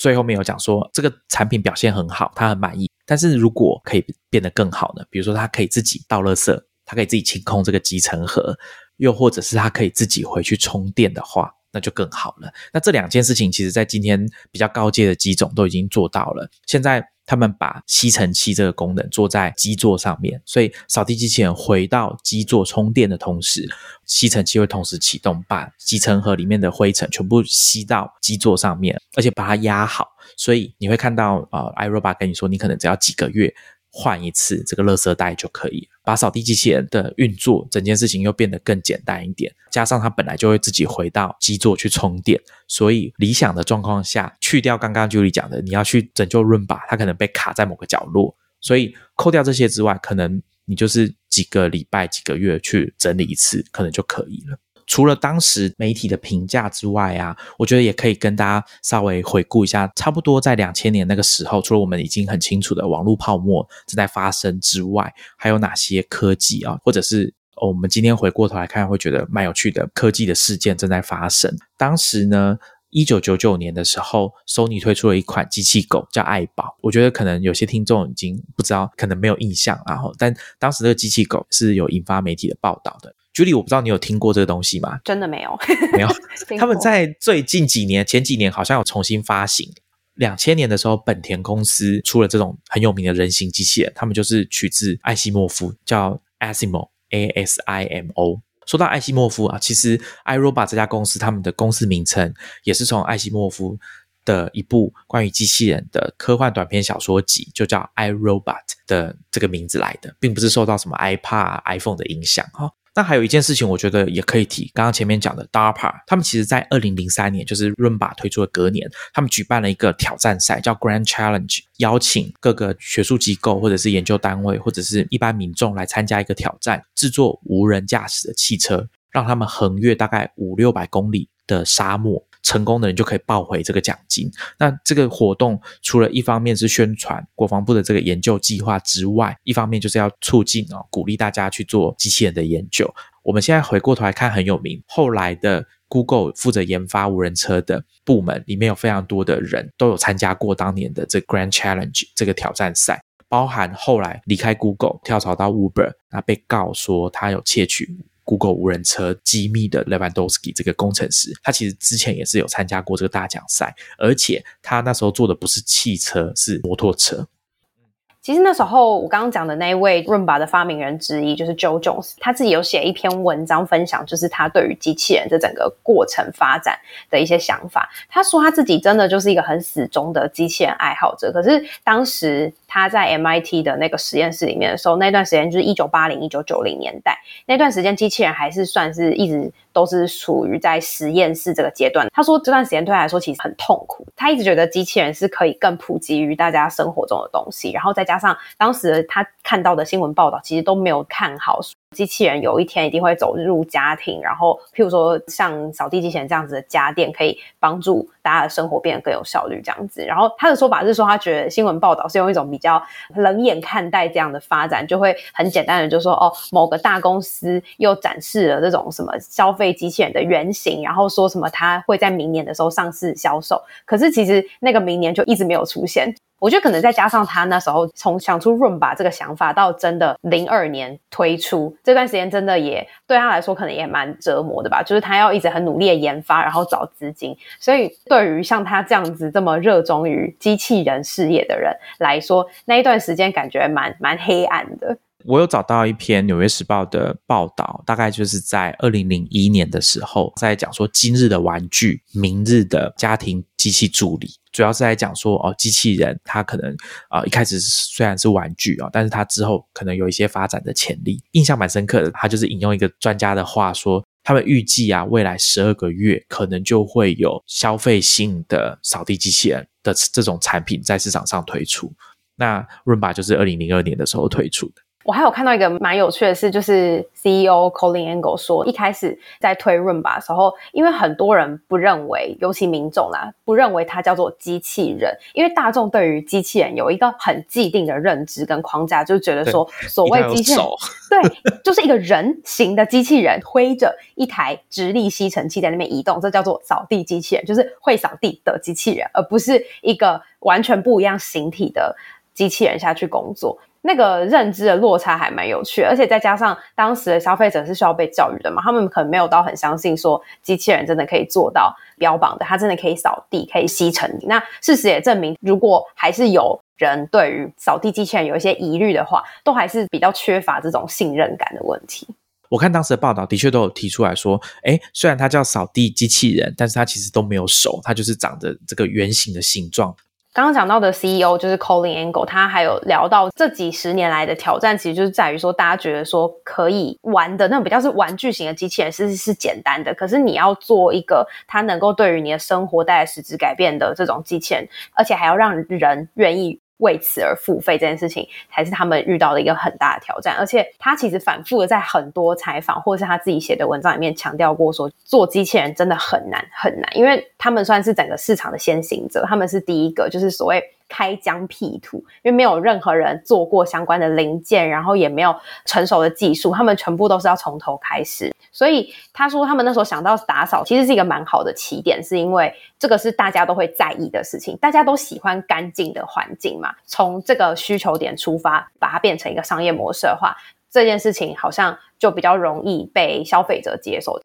最后面有讲说这个产品表现很好，他很满意。但是如果可以变得更好呢？比如说他可以自己倒垃圾。他可以自己清空这个集成盒，又或者是他可以自己回去充电的话，那就更好了。那这两件事情，其实在今天比较高阶的机种都已经做到了。现在他们把吸尘器这个功能做在基座上面，所以扫地机器人回到基座充电的同时，吸尘器会同时启动，把集成盒里面的灰尘全部吸到基座上面，而且把它压好。所以你会看到，呃，iRobot 跟你说，你可能只要几个月。换一次这个垃圾袋就可以，把扫地机器人的运作，整件事情又变得更简单一点。加上它本来就会自己回到基座去充电，所以理想的状况下，去掉刚刚 Julie 讲的，你要去拯救润吧，它可能被卡在某个角落，所以扣掉这些之外，可能你就是几个礼拜、几个月去整理一次，可能就可以了。除了当时媒体的评价之外啊，我觉得也可以跟大家稍微回顾一下，差不多在两千年那个时候，除了我们已经很清楚的网络泡沫正在发生之外，还有哪些科技啊，或者是我们今天回过头来看会觉得蛮有趣的科技的事件正在发生。当时呢，一九九九年的时候，Sony 推出了一款机器狗叫爱宝，我觉得可能有些听众已经不知道，可能没有印象啊。但当时这个机器狗是有引发媒体的报道的。Julie，我不知道你有听过这个东西吗？真的没有，没有。[laughs] 他们在最近几年、前几年好像有重新发行。两千年的时候，本田公司出了这种很有名的人形机器人，他们就是取自艾西莫夫，叫 Asimo，A S I M O。说到艾西莫夫啊，其实 iRobot 这家公司他们的公司名称也是从艾西莫夫的一部关于机器人的科幻短篇小说集，就叫 iRobot 的这个名字来的，并不是受到什么 iPad、iPhone 的影响哈。那还有一件事情，我觉得也可以提。刚刚前面讲的 DARPA，他们其实在二零零三年，就是 Rumba 推出的隔年，他们举办了一个挑战赛，叫 Grand Challenge，邀请各个学术机构或者是研究单位或者是一般民众来参加一个挑战，制作无人驾驶的汽车，让他们横越大概五六百公里的沙漠。成功的人就可以抱回这个奖金。那这个活动除了一方面是宣传国防部的这个研究计划之外，一方面就是要促进哦，鼓励大家去做机器人的研究。我们现在回过头来看，很有名。后来的 Google 负责研发无人车的部门里面有非常多的人都有参加过当年的这 Grand Challenge 这个挑战赛，包含后来离开 Google 跳槽到 Uber，那被告说他有窃取。Google 无人车机密的 Levandowski 这个工程师，他其实之前也是有参加过这个大奖赛，而且他那时候做的不是汽车，是摩托车。其实那时候我刚刚讲的那一位 Rumba 的发明人之一就是 Joe Jones，他自己有写一篇文章分享，就是他对于机器人这整个过程发展的一些想法。他说他自己真的就是一个很死忠的机器人爱好者，可是当时他在 MIT 的那个实验室里面的时候，那段时间就是一九八零一九九零年代，那段时间机器人还是算是一直。都是处于在实验室这个阶段。他说这段时间对他来说其实很痛苦。他一直觉得机器人是可以更普及于大家生活中的东西，然后再加上当时他看到的新闻报道，其实都没有看好。机器人有一天一定会走入家庭，然后譬如说像扫地机器人这样子的家电，可以帮助大家的生活变得更有效率这样子。然后他的说法是说，他觉得新闻报道是用一种比较冷眼看待这样的发展，就会很简单的就说哦，某个大公司又展示了这种什么消费机器人的原型，然后说什么它会在明年的时候上市销售。可是其实那个明年就一直没有出现。我觉得可能再加上他那时候从想出 Room 把这个想法到真的零二年推出这段时间，真的也对他来说可能也蛮折磨的吧。就是他要一直很努力的研发，然后找资金。所以对于像他这样子这么热衷于机器人事业的人来说，那一段时间感觉蛮蛮黑暗的。我有找到一篇《纽约时报》的报道，大概就是在二零零一年的时候，在讲说今日的玩具，明日的家庭机器助理。主要是在讲说哦，机器人它可能啊一开始虽然是玩具啊，但是它之后可能有一些发展的潜力。印象蛮深刻的，他就是引用一个专家的话说，他们预计啊，未来十二个月可能就会有消费性的扫地机器人的这种产品在市场上推出。那 Rumba 就是二零零二年的时候推出的。我还有看到一个蛮有趣的事，就是 CEO Colin Angle 说，一开始在推润吧的时候，因为很多人不认为，尤其民众啦，不认为它叫做机器人，因为大众对于机器人有一个很既定的认知跟框架，就觉得说，所谓机器人，[laughs] 对，就是一个人形的机器人，推着一台直立吸尘器在那边移动，这叫做扫地机器人，就是会扫地的机器人，而不是一个完全不一样形体的机器人下去工作。那个认知的落差还蛮有趣，而且再加上当时的消费者是需要被教育的嘛，他们可能没有到很相信说机器人真的可以做到标榜的，它真的可以扫地、可以吸尘。那事实也证明，如果还是有人对于扫地机器人有一些疑虑的话，都还是比较缺乏这种信任感的问题。我看当时的报道，的确都有提出来说，哎，虽然它叫扫地机器人，但是它其实都没有手，它就是长着这个圆形的形状。刚刚讲到的 CEO 就是 Colin Angle，他还有聊到这几十年来的挑战，其实就是在于说，大家觉得说可以玩的那种比较是玩具型的机器人其实是简单的，可是你要做一个它能够对于你的生活带来实质改变的这种机器人，而且还要让人愿意。为此而付费这件事情，才是他们遇到的一个很大的挑战。而且他其实反复的在很多采访或是他自己写的文章里面强调过，说做机器人真的很难很难，因为他们算是整个市场的先行者，他们是第一个，就是所谓。开疆辟土，因为没有任何人做过相关的零件，然后也没有成熟的技术，他们全部都是要从头开始。所以他说，他们那时候想到打扫，其实是一个蛮好的起点，是因为这个是大家都会在意的事情，大家都喜欢干净的环境嘛。从这个需求点出发，把它变成一个商业模式的话，这件事情好像就比较容易被消费者接受。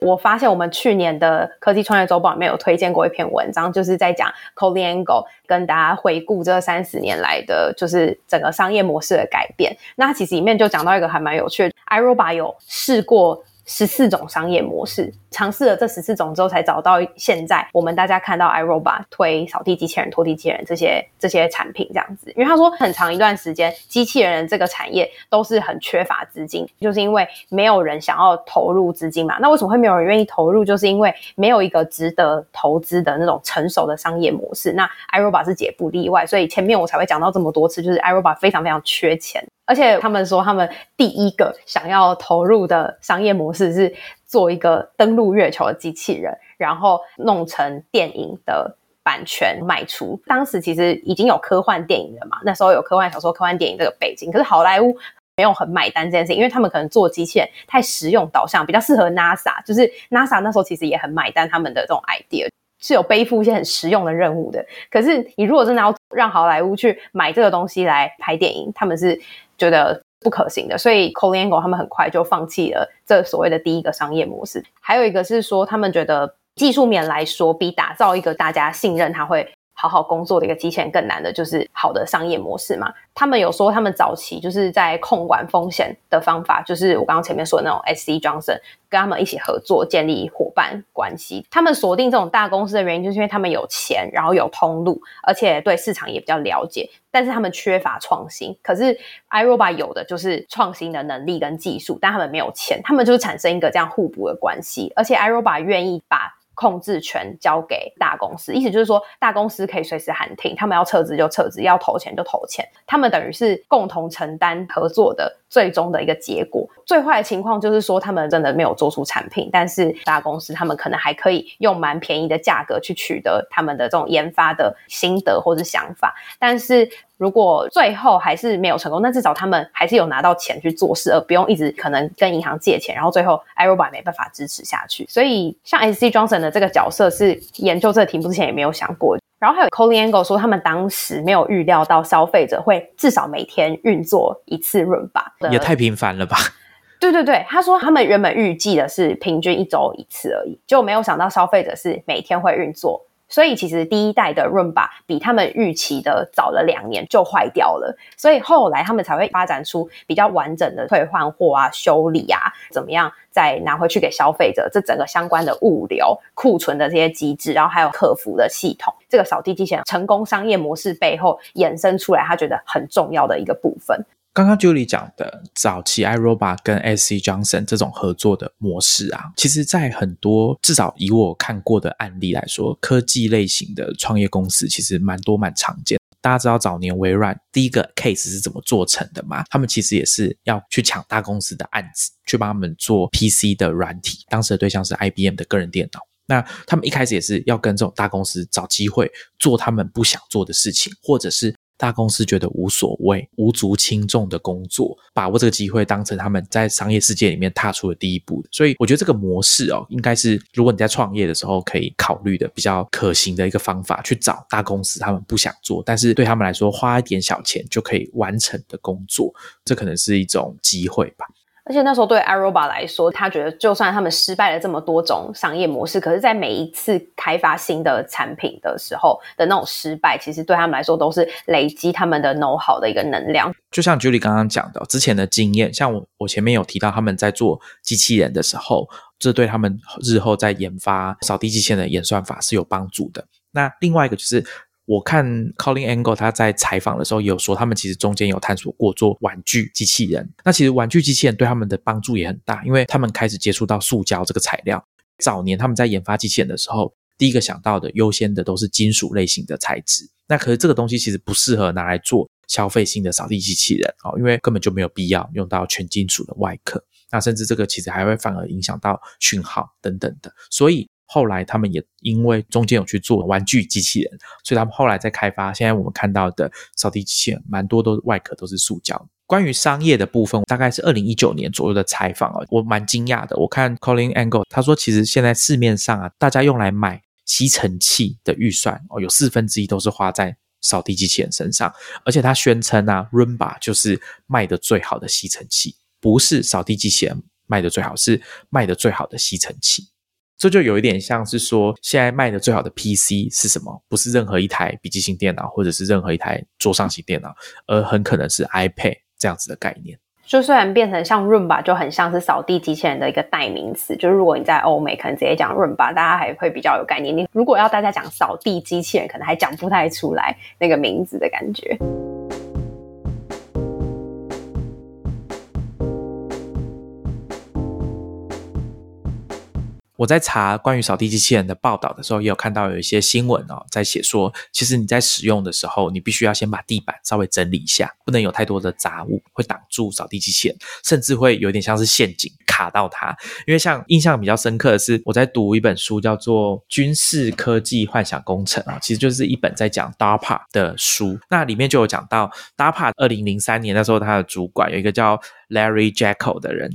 我发现我们去年的科技创业周报里面有推荐过一篇文章，就是在讲 c o l i Angle 跟大家回顾这三十年来的，就是整个商业模式的改变。那其实里面就讲到一个还蛮有趣的，iRobot 有试过。十四种商业模式，尝试了这十四种之后，才找到现在我们大家看到 iRobot 推扫地机器人、拖地机器人这些这些产品这样子。因为他说，很长一段时间，机器人这个产业都是很缺乏资金，就是因为没有人想要投入资金嘛。那为什么会没有人愿意投入？就是因为没有一个值得投资的那种成熟的商业模式。那 iRobot 是解不例外，所以前面我才会讲到这么多次，就是 iRobot 非常非常缺钱。而且他们说，他们第一个想要投入的商业模式是做一个登陆月球的机器人，然后弄成电影的版权卖出。当时其实已经有科幻电影了嘛，那时候有科幻小说、科幻电影这个背景，可是好莱坞没有很买单这件事情，因为他们可能做机器人太实用导向，比较适合 NASA。就是 NASA 那时候其实也很买单他们的这种 idea，是有背负一些很实用的任务的。可是你如果真的要让好莱坞去买这个东西来拍电影，他们是。觉得不可行的，所以 c o l i a n g o 他们很快就放弃了这所谓的第一个商业模式。还有一个是说，他们觉得技术面来说，比打造一个大家信任他会。好好工作的一个机器人更难的就是好的商业模式嘛。他们有说，他们早期就是在控管风险的方法，就是我刚刚前面说的那种 SC Johnson 跟他们一起合作建立伙伴关系。他们锁定这种大公司的原因，就是因为他们有钱，然后有通路，而且对市场也比较了解。但是他们缺乏创新。可是 iRobot 有的就是创新的能力跟技术，但他们没有钱，他们就是产生一个这样互补的关系。而且 iRobot 愿意把控制权交给大公司，意思就是说，大公司可以随时喊停，他们要撤资就撤资，要投钱就投钱，他们等于是共同承担合作的最终的一个结果。最坏的情况就是说，他们真的没有做出产品，但是大公司他们可能还可以用蛮便宜的价格去取得他们的这种研发的心得或者想法，但是。如果最后还是没有成功，那至少他们还是有拿到钱去做事，而不用一直可能跟银行借钱，然后最后 iRobot 没办法支持下去。所以像 SC Johnson 的这个角色是研究这个题目之前也没有想过。然后还有 Colin Angle 说，他们当时没有预料到消费者会至少每天运作一次润吧，也太频繁了吧？[laughs] 对对对，他说他们原本预计的是平均一周一次而已，就没有想到消费者是每天会运作。所以其实第一代的润吧比他们预期的早了两年就坏掉了，所以后来他们才会发展出比较完整的退换货啊、修理啊，怎么样再拿回去给消费者，这整个相关的物流、库存的这些机制，然后还有客服的系统，这个扫地机器人成功商业模式背后衍生出来，他觉得很重要的一个部分。刚刚 Julie 讲的早期 iRobot 跟 SC Johnson 这种合作的模式啊，其实，在很多至少以我看过的案例来说，科技类型的创业公司其实蛮多蛮常见。大家知道早年微软第一个 case 是怎么做成的吗？他们其实也是要去抢大公司的案子，去帮他们做 PC 的软体。当时的对象是 IBM 的个人电脑。那他们一开始也是要跟这种大公司找机会做他们不想做的事情，或者是。大公司觉得无所谓、无足轻重的工作，把握这个机会当成他们在商业世界里面踏出的第一步。所以，我觉得这个模式哦，应该是如果你在创业的时候可以考虑的比较可行的一个方法，去找大公司他们不想做，但是对他们来说花一点小钱就可以完成的工作，这可能是一种机会吧。而且那时候对 Aroba 来说，他觉得就算他们失败了这么多种商业模式，可是，在每一次开发新的产品的时候的那种失败，其实对他们来说都是累积他们的 know how 的一个能量。就像 Julie 刚刚讲的，之前的经验，像我我前面有提到，他们在做机器人的时候，这对他们日后在研发扫地机器人的演算法是有帮助的。那另外一个就是。我看 Colin Angle 他在采访的时候也有说，他们其实中间有探索过做玩具机器人。那其实玩具机器人对他们的帮助也很大，因为他们开始接触到塑胶这个材料。早年他们在研发机器人的时候，第一个想到的优先的都是金属类型的材质。那可是这个东西其实不适合拿来做消费性的扫地机器人哦，因为根本就没有必要用到全金属的外壳。那甚至这个其实还会反而影响到讯号等等的，所以。后来他们也因为中间有去做玩具机器人，所以他们后来在开发。现在我们看到的扫地机器人，蛮多都外壳都是塑胶。关于商业的部分，大概是二零一九年左右的采访啊，我蛮惊讶的。我看 Colin Angle 他说，其实现在市面上啊，大家用来买吸尘器的预算哦，有四分之一都是花在扫地机器人身上。而且他宣称啊，Roomba 就是卖的最好的吸尘器，不是扫地机器人卖的最好，是卖的最好的吸尘器。这就有一点像是说，现在卖的最好的 PC 是什么？不是任何一台笔记型电脑，或者是任何一台桌上型电脑，而很可能是 iPad 这样子的概念。就虽然变成像 Roomba，就很像是扫地机器人的一个代名词。就如果你在欧美，可能直接讲 Roomba，大家还会比较有概念。你如果要大家讲扫地机器人，可能还讲不太出来那个名字的感觉。我在查关于扫地机器人的报道的时候，也有看到有一些新闻哦，在写说，其实你在使用的时候，你必须要先把地板稍微整理一下，不能有太多的杂物会挡住扫地机器人，甚至会有点像是陷阱卡到它。因为像印象比较深刻的是，我在读一本书叫做《军事科技幻想工程》啊，其实就是一本在讲 DARPA 的书。那里面就有讲到 DARPA 二零零三年那时候，他的主管有一个叫 Larry Jackal 的人。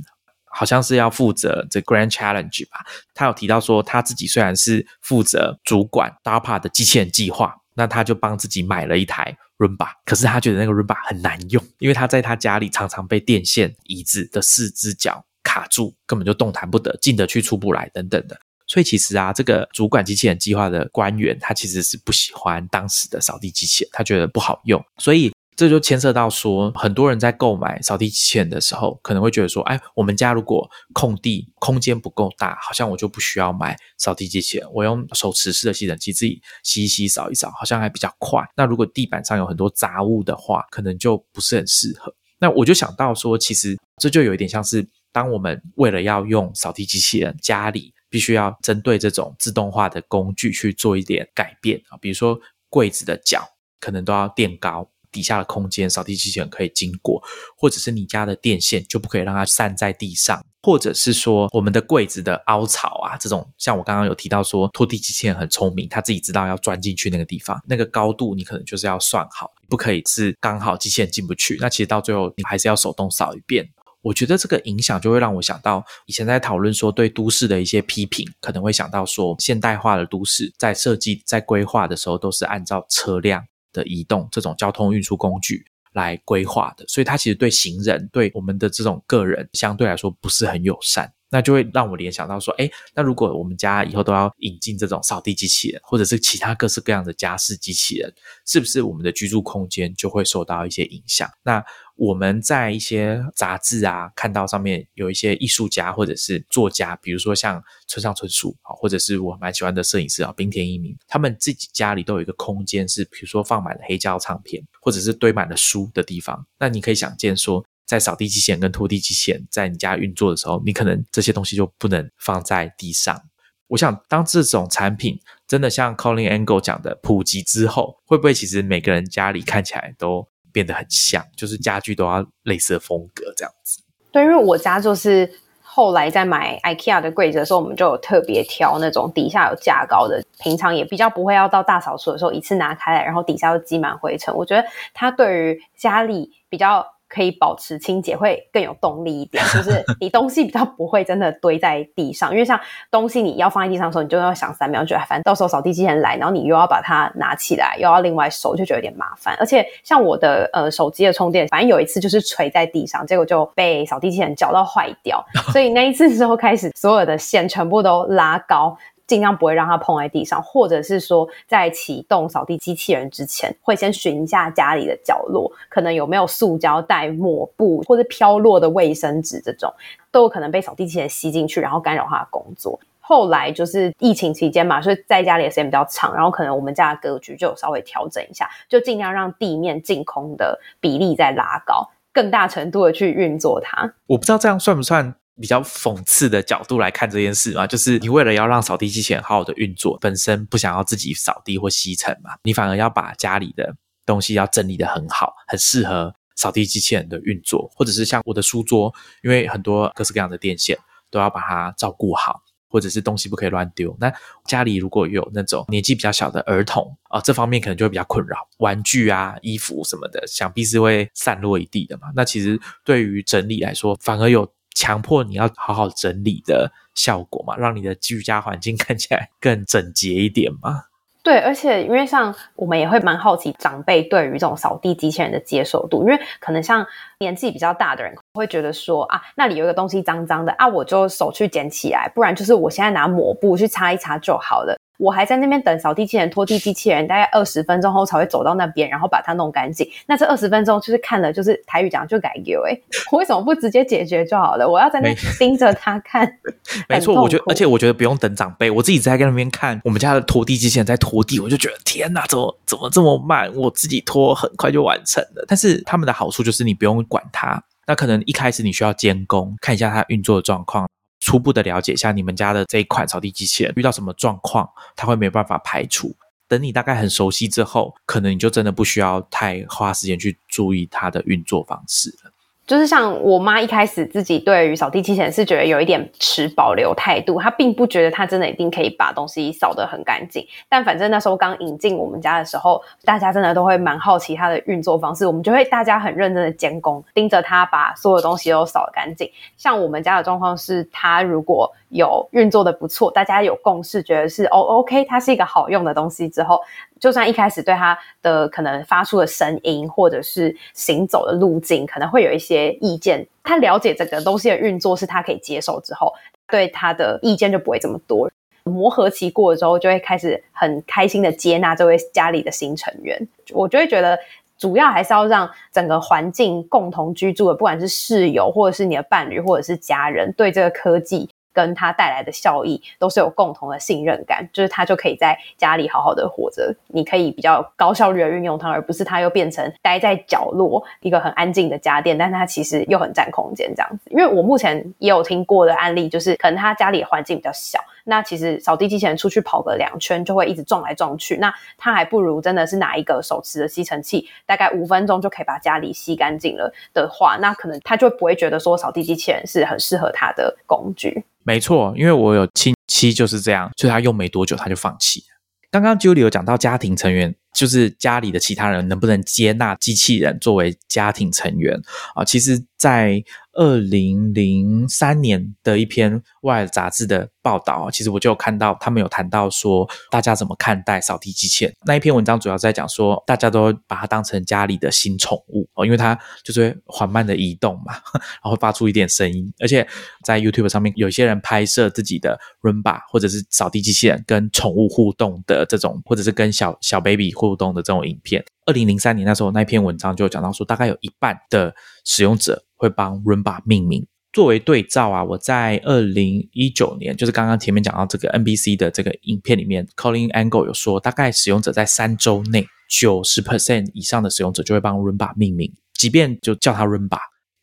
好像是要负责这 Grand Challenge 吧？他有提到说，他自己虽然是负责主管 DARPA 的机器人计划，那他就帮自己买了一台 Roomba，可是他觉得那个 Roomba 很难用，因为他在他家里常常被电线椅子的四只脚卡住，根本就动弹不得，进得去出不来等等的。所以其实啊，这个主管机器人计划的官员，他其实是不喜欢当时的扫地机器人，他觉得不好用，所以。这就牵涉到说，很多人在购买扫地机器人的时候，可能会觉得说，哎，我们家如果空地空间不够大，好像我就不需要买扫地机器人，我用手持式的吸尘器自己吸一吸、扫一扫，好像还比较快。那如果地板上有很多杂物的话，可能就不是很适合。那我就想到说，其实这就有一点像是，当我们为了要用扫地机器人，家里必须要针对这种自动化的工具去做一点改变啊，比如说柜子的脚可能都要垫高。底下的空间，扫地机器人可以经过，或者是你家的电线就不可以让它散在地上，或者是说我们的柜子的凹槽啊，这种像我刚刚有提到说，拖地机器人很聪明，它自己知道要钻进去那个地方，那个高度你可能就是要算好，不可以是刚好机器人进不去，那其实到最后你还是要手动扫一遍。我觉得这个影响就会让我想到以前在讨论说对都市的一些批评，可能会想到说现代化的都市在设计在规划的时候都是按照车辆。的移动这种交通运输工具来规划的，所以它其实对行人、对我们的这种个人相对来说不是很友善。那就会让我联想到说，哎，那如果我们家以后都要引进这种扫地机器人，或者是其他各式各样的家事机器人，是不是我们的居住空间就会受到一些影响？那我们在一些杂志啊看到上面有一些艺术家或者是作家，比如说像村上春树啊，或者是我蛮喜欢的摄影师啊冰田一明，他们自己家里都有一个空间是，比如说放满了黑胶唱片，或者是堆满了书的地方。那你可以想见说，在扫地机器人跟拖地机器人在你家运作的时候，你可能这些东西就不能放在地上。我想，当这种产品真的像 Colin Angle 讲的普及之后，会不会其实每个人家里看起来都？变得很像，就是家具都要类似的风格这样子。对，因为我家就是后来在买 IKEA 的柜子的时候，我们就有特别挑那种底下有架高的，平常也比较不会要到大扫除的时候一次拿开来，然后底下又积满灰尘。我觉得它对于家里比较。可以保持清洁，会更有动力一点。就是 [laughs] 你东西比较不会真的堆在地上，因为像东西你要放在地上的时候，你就要想三秒，觉得反正到时候扫地机器人来，然后你又要把它拿起来，又要另外收，就觉得有点麻烦。而且像我的呃手机的充电，反正有一次就是垂在地上，结果就被扫地机器人搅到坏掉。[laughs] 所以那一次之后开始，所有的线全部都拉高。尽量不会让它碰在地上，或者是说在启动扫地机器人之前，会先寻一下家里的角落，可能有没有塑胶袋、抹布或者飘落的卫生纸，这种都有可能被扫地机器人吸进去，然后干扰它的工作。后来就是疫情期间嘛，所以在家里的时间比较长，然后可能我们家的格局就稍微调整一下，就尽量让地面净空的比例再拉高，更大程度的去运作它。我不知道这样算不算？比较讽刺的角度来看这件事嘛，就是你为了要让扫地机器人好好的运作，本身不想要自己扫地或吸尘嘛，你反而要把家里的东西要整理的很好，很适合扫地机器人的运作，或者是像我的书桌，因为很多各式各样的电线都要把它照顾好，或者是东西不可以乱丢。那家里如果有那种年纪比较小的儿童啊，这方面可能就会比较困扰，玩具啊、衣服什么的，想必是会散落一地的嘛。那其实对于整理来说，反而有。强迫你要好好整理的效果嘛，让你的居家环境看起来更整洁一点嘛。对，而且因为像我们也会蛮好奇长辈对于这种扫地机器人的接受度，因为可能像年纪比较大的人会觉得说啊，那里有一个东西脏脏的啊，我就手去捡起来，不然就是我现在拿抹布去擦一擦就好了。我还在那边等扫地机器人、拖地机器人，大概二十分钟后才会走到那边，然后把它弄干净。那这二十分钟就是看了，就是台语讲就改丢哎，[laughs] 我为什么不直接解决就好了？我要在那盯着他看。[laughs] 没错，我觉得，而且我觉得不用等长辈，我自己在那边看我们家的拖地机器人在拖地，我就觉得天哪，怎么怎么这么慢？我自己拖很快就完成了。但是他们的好处就是你不用管它，那可能一开始你需要监工，看一下它运作的状况。初步的了解一下你们家的这一款扫地机器人遇到什么状况，它会没有办法排除。等你大概很熟悉之后，可能你就真的不需要太花时间去注意它的运作方式了。就是像我妈一开始自己对于扫地机器人是觉得有一点持保留态度，她并不觉得她真的一定可以把东西扫得很干净。但反正那时候刚引进我们家的时候，大家真的都会蛮好奇它的运作方式，我们就会大家很认真的监工，盯着它把所有东西都扫干净。像我们家的状况是，它如果有运作的不错，大家有共识，觉得是哦 OK，它是一个好用的东西之后。就算一开始对它的可能发出的声音，或者是行走的路径，可能会有一些意见，他了解这个东西的运作是他可以接受之后，对他的意见就不会这么多。磨合期过了之后，就会开始很开心的接纳这位家里的新成员。我就会觉得，主要还是要让整个环境共同居住的，不管是室友，或者是你的伴侣，或者是家人，对这个科技。跟它带来的效益都是有共同的信任感，就是他就可以在家里好好的活着，你可以比较高效率的运用它，而不是它又变成待在角落一个很安静的家电，但是它其实又很占空间这样子。因为我目前也有听过的案例，就是可能他家里环境比较小，那其实扫地机器人出去跑个两圈就会一直撞来撞去，那他还不如真的是拿一个手持的吸尘器，大概五分钟就可以把家里吸干净了的话，那可能他就不会觉得说扫地机器人是很适合他的工具。没错，因为我有亲戚就是这样，所以他用没多久他就放弃。刚刚 Julie 有讲到家庭成员，就是家里的其他人能不能接纳机器人作为家庭成员啊？其实，在二零零三年的一篇外杂志的报道，其实我就有看到他们有谈到说，大家怎么看待扫地机器人那一篇文章，主要在讲说，大家都把它当成家里的新宠物哦，因为它就是会缓慢的移动嘛，[laughs] 然后发出一点声音，而且在 YouTube 上面，有些人拍摄自己的 Rumba 或者是扫地机器人跟宠物互动的这种，或者是跟小小 baby 互动的这种影片。二零零三年那时候那篇文章就讲到说，大概有一半的使用者会帮 Roomba 命名。作为对照啊，我在二零一九年，就是刚刚前面讲到这个 NBC 的这个影片里面，Colin Angle 有说，大概使用者在三周内，九十 percent 以上的使用者就会帮 Roomba 命名，即便就叫它 Roomba。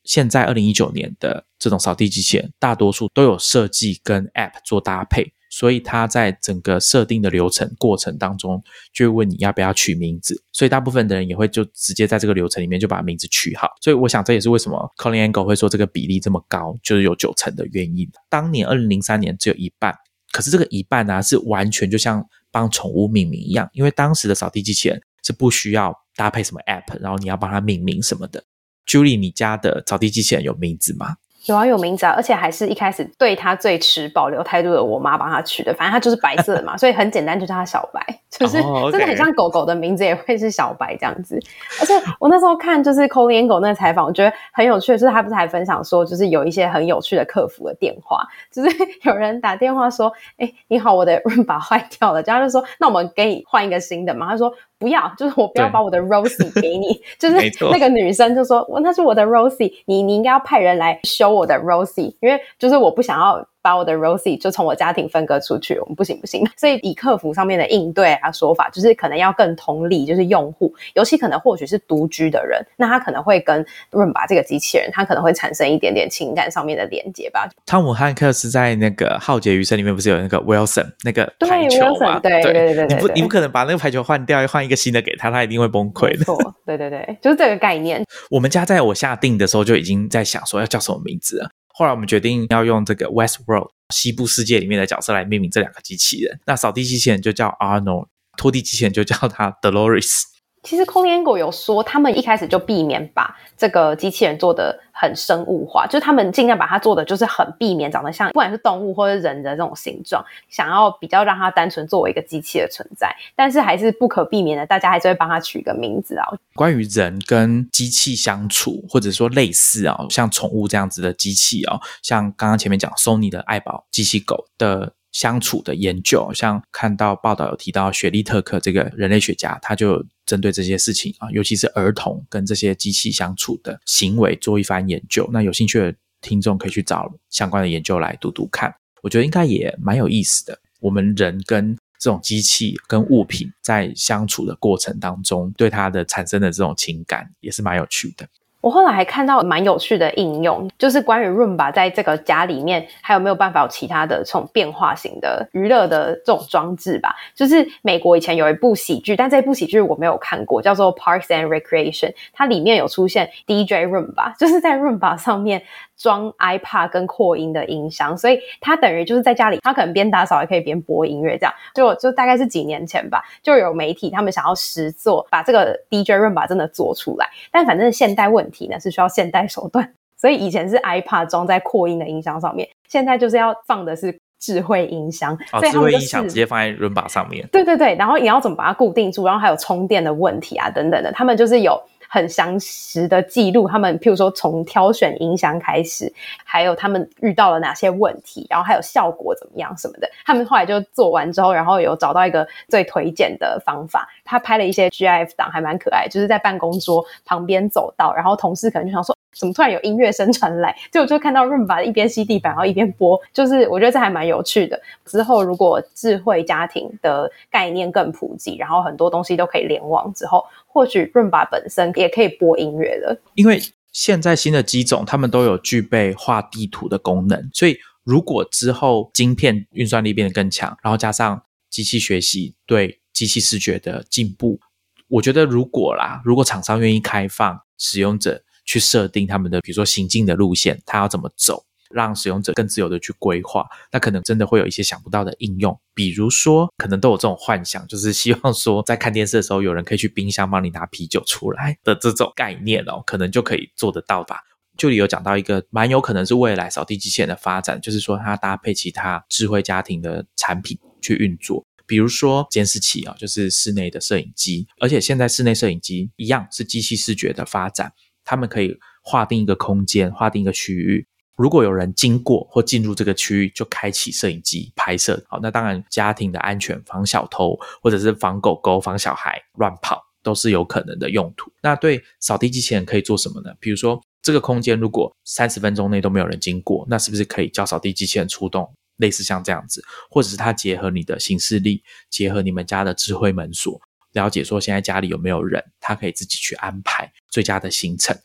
现在二零一九年的这种扫地机器人，大多数都有设计跟 App 做搭配。所以它在整个设定的流程过程当中，就会问你要不要取名字。所以大部分的人也会就直接在这个流程里面就把名字取好。所以我想这也是为什么 Colin Angle 会说这个比例这么高，就是有九成的原因。当年二零零三年只有一半，可是这个一半呢是完全就像帮宠物命名一样，因为当时的扫地机器人是不需要搭配什么 App，然后你要帮它命名什么的。Julie，你家的扫地机器人有名字吗？有啊，有名字啊，而且还是一开始对他最持保留态度的我妈帮他取的。反正他就是白色的嘛，[laughs] 所以很简单，就叫他小白，就是 [laughs] 真的很像狗狗的名字也会是小白这样子。而且我那时候看就是 Colin 狗那个采访，我觉得很有趣的是，他不是还分享说，就是有一些很有趣的客服的电话，[laughs] 就是有人打电话说：“哎，你好，我的润把坏掉了。”然后就说：“那我们给你换一个新的嘛？”他说。不要，就是我不要把我的 Rosie [laughs] 给你，就是那个女生就说，我那是我的 Rosie，你你应该要派人来修我的 Rosie，因为就是我不想要。把我的 Rosie 就从我家庭分割出去，我们不行不行。所以以客服上面的应对啊说法，就是可能要更同理，就是用户，尤其可能或许是独居的人，那他可能会跟润把这个机器人，他可能会产生一点点情感上面的连接吧。汤姆汉克斯在那个《浩劫余生》里面不是有那个 Wilson 那个排球吗？对对对对，你不你不可能把那个排球换掉，换一个新的给他，他一定会崩溃的。错，对对对，就是这个概念。[laughs] 我们家在我下定的时候就已经在想说要叫什么名字了。后来我们决定要用这个 West World 西部世界里面的角色来命名这两个机器人。那扫地机器人就叫 Arnold，拖地机器人就叫它 Dolores。其实空烟狗有说，他们一开始就避免把这个机器人做的很生物化，就是他们尽量把它做的就是很避免长得像不管是动物或者人的这种形状，想要比较让它单纯作为一个机器的存在。但是还是不可避免的，大家还是会帮它取一个名字啊。关于人跟机器相处，或者说类似啊，像宠物这样子的机器啊，像刚刚前面讲 Sony 的爱宝机器狗的。相处的研究，像看到报道有提到雪莉特克这个人类学家，他就针对这些事情啊，尤其是儿童跟这些机器相处的行为做一番研究。那有兴趣的听众可以去找相关的研究来读读看，我觉得应该也蛮有意思的。我们人跟这种机器跟物品在相处的过程当中，对它的产生的这种情感也是蛮有趣的。我后来还看到蛮有趣的应用，就是关于润吧在这个家里面还有没有办法有其他的这种变化型的娱乐的这种装置吧。就是美国以前有一部喜剧，但这部喜剧我没有看过，叫做《Parks and Recreation》，它里面有出现 DJ 润吧，就是在润吧上面。装 iPad 跟扩音的音箱，所以他等于就是在家里，他可能边打扫也可以边播音乐，这样就就大概是几年前吧，就有媒体他们想要实做把这个 DJ room 把真的做出来，但反正现代问题呢是需要现代手段，所以以前是 iPad 装在扩音的音箱上面，现在就是要放的是智慧音箱，哦，智慧音箱直接放在 room 上面，对对对，然后你要怎么把它固定住，然后还有充电的问题啊等等的，他们就是有。很详实的记录，他们譬如说从挑选音箱开始，还有他们遇到了哪些问题，然后还有效果怎么样什么的。他们后来就做完之后，然后有找到一个最推荐的方法。他拍了一些 GIF 档，还蛮可爱，就是在办公桌旁边走到，然后同事可能就想说，怎么突然有音乐声传来？就我就看到 r o o m b a 一边吸地板，然后一边播，就是我觉得这还蛮有趣的。之后如果智慧家庭的概念更普及，然后很多东西都可以联网之后。或许润吧本身也可以播音乐了，因为现在新的机种他们都有具备画地图的功能，所以如果之后晶片运算力变得更强，然后加上机器学习对机器视觉的进步，我觉得如果啦，如果厂商愿意开放使用者去设定他们的，比如说行进的路线，他要怎么走。让使用者更自由的去规划，那可能真的会有一些想不到的应用，比如说，可能都有这种幻想，就是希望说，在看电视的时候，有人可以去冰箱帮你拿啤酒出来的这种概念哦，可能就可以做得到吧。就里有讲到一个蛮有可能是未来扫地机器人的发展，就是说它搭配其他智慧家庭的产品去运作，比如说监视器啊，就是室内的摄影机，而且现在室内摄影机一样是机器视觉的发展，他们可以划定一个空间，划定一个区域。如果有人经过或进入这个区域，就开启摄影机拍摄。好，那当然家庭的安全，防小偷或者是防狗狗、防小孩乱跑，都是有可能的用途。那对扫地机器人可以做什么呢？比如说这个空间如果三十分钟内都没有人经过，那是不是可以叫扫地机器人出动？类似像这样子，或者是它结合你的行事力，结合你们家的智慧门锁，了解说现在家里有没有人，他可以自己去安排最佳的行程。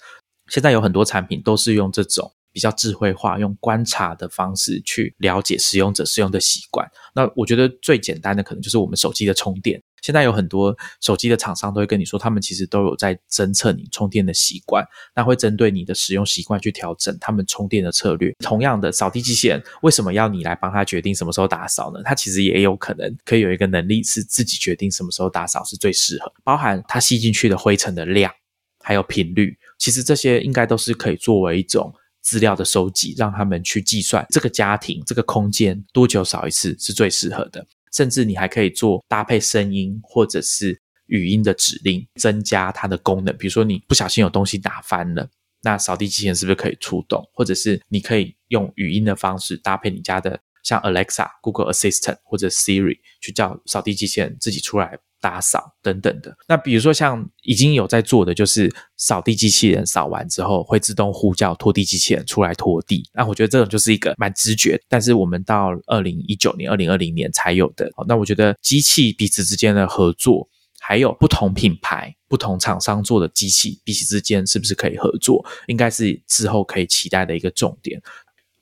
现在有很多产品都是用这种。比较智慧化，用观察的方式去了解使用者使用的习惯。那我觉得最简单的可能就是我们手机的充电。现在有很多手机的厂商都会跟你说，他们其实都有在侦测你充电的习惯，那会针对你的使用习惯去调整他们充电的策略。同样的，扫地机器人为什么要你来帮他决定什么时候打扫呢？它其实也有可能可以有一个能力是自己决定什么时候打扫是最适合，包含它吸进去的灰尘的量还有频率。其实这些应该都是可以作为一种资料的收集，让他们去计算这个家庭这个空间多久扫一次是最适合的。甚至你还可以做搭配声音或者是语音的指令，增加它的功能。比如说你不小心有东西打翻了，那扫地机器人是不是可以出动？或者是你可以用语音的方式搭配你家的像 Alexa、Google Assistant 或者 Siri 去叫扫地机器人自己出来。打扫等等的，那比如说像已经有在做的，就是扫地机器人扫完之后会自动呼叫拖地机器人出来拖地。那我觉得这种就是一个蛮直觉，但是我们到二零一九年、二零二零年才有的。那我觉得机器彼此之间的合作，还有不同品牌、不同厂商做的机器彼此之间是不是可以合作，应该是之后可以期待的一个重点。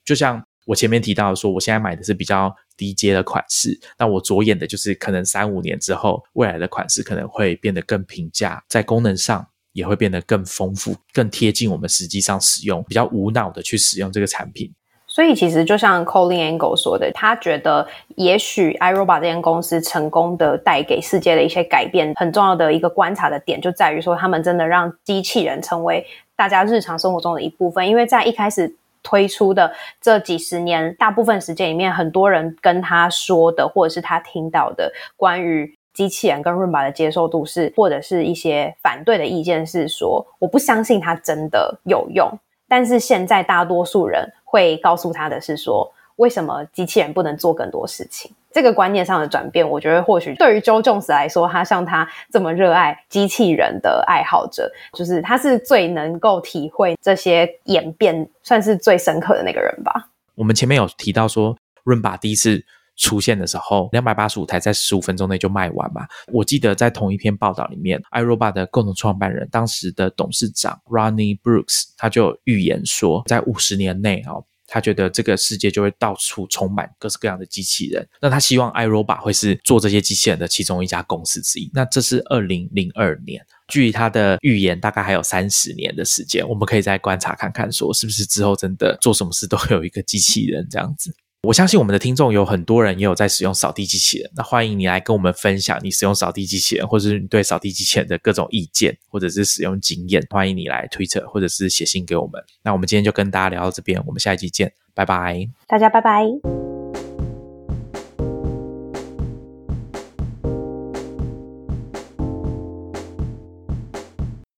就像我前面提到说，我现在买的是比较。低阶的款式，那我着眼的就是可能三五年之后，未来的款式可能会变得更平价，在功能上也会变得更丰富，更贴近我们实际上使用，比较无脑的去使用这个产品。所以其实就像 Colin Angle 说的，他觉得也许 iRobot 这间公司成功的带给世界的一些改变，很重要的一个观察的点就在于说，他们真的让机器人成为大家日常生活中的一部分，因为在一开始。推出的这几十年，大部分时间里面，很多人跟他说的，或者是他听到的，关于机器人跟 Rumba 的接受度是，或者是一些反对的意见是说，我不相信它真的有用。但是现在大多数人会告诉他的是说。为什么机器人不能做更多事情？这个观念上的转变，我觉得或许对于 Joe Jones 来说，他像他这么热爱机器人的爱好者，就是他是最能够体会这些演变，算是最深刻的那个人吧。我们前面有提到说，润把第一次出现的时候，两百八十五台在十五分钟内就卖完嘛。我记得在同一篇报道里面，iRobot 的共同创办人，当时的董事长 Ronnie Brooks，他就预言说，在五十年内啊。他觉得这个世界就会到处充满各式各样的机器人，那他希望 iRobot 会是做这些机器人的其中一家公司之一。那这是二零零二年，距离他的预言大概还有三十年的时间，我们可以再观察看看，说是不是之后真的做什么事都有一个机器人这样子。我相信我们的听众有很多人也有在使用扫地机器人，那欢迎你来跟我们分享你使用扫地机器人，或者是你对扫地机器人的各种意见，或者是使用经验。欢迎你来推特或者是写信给我们。那我们今天就跟大家聊到这边，我们下一集见，拜拜，大家拜拜。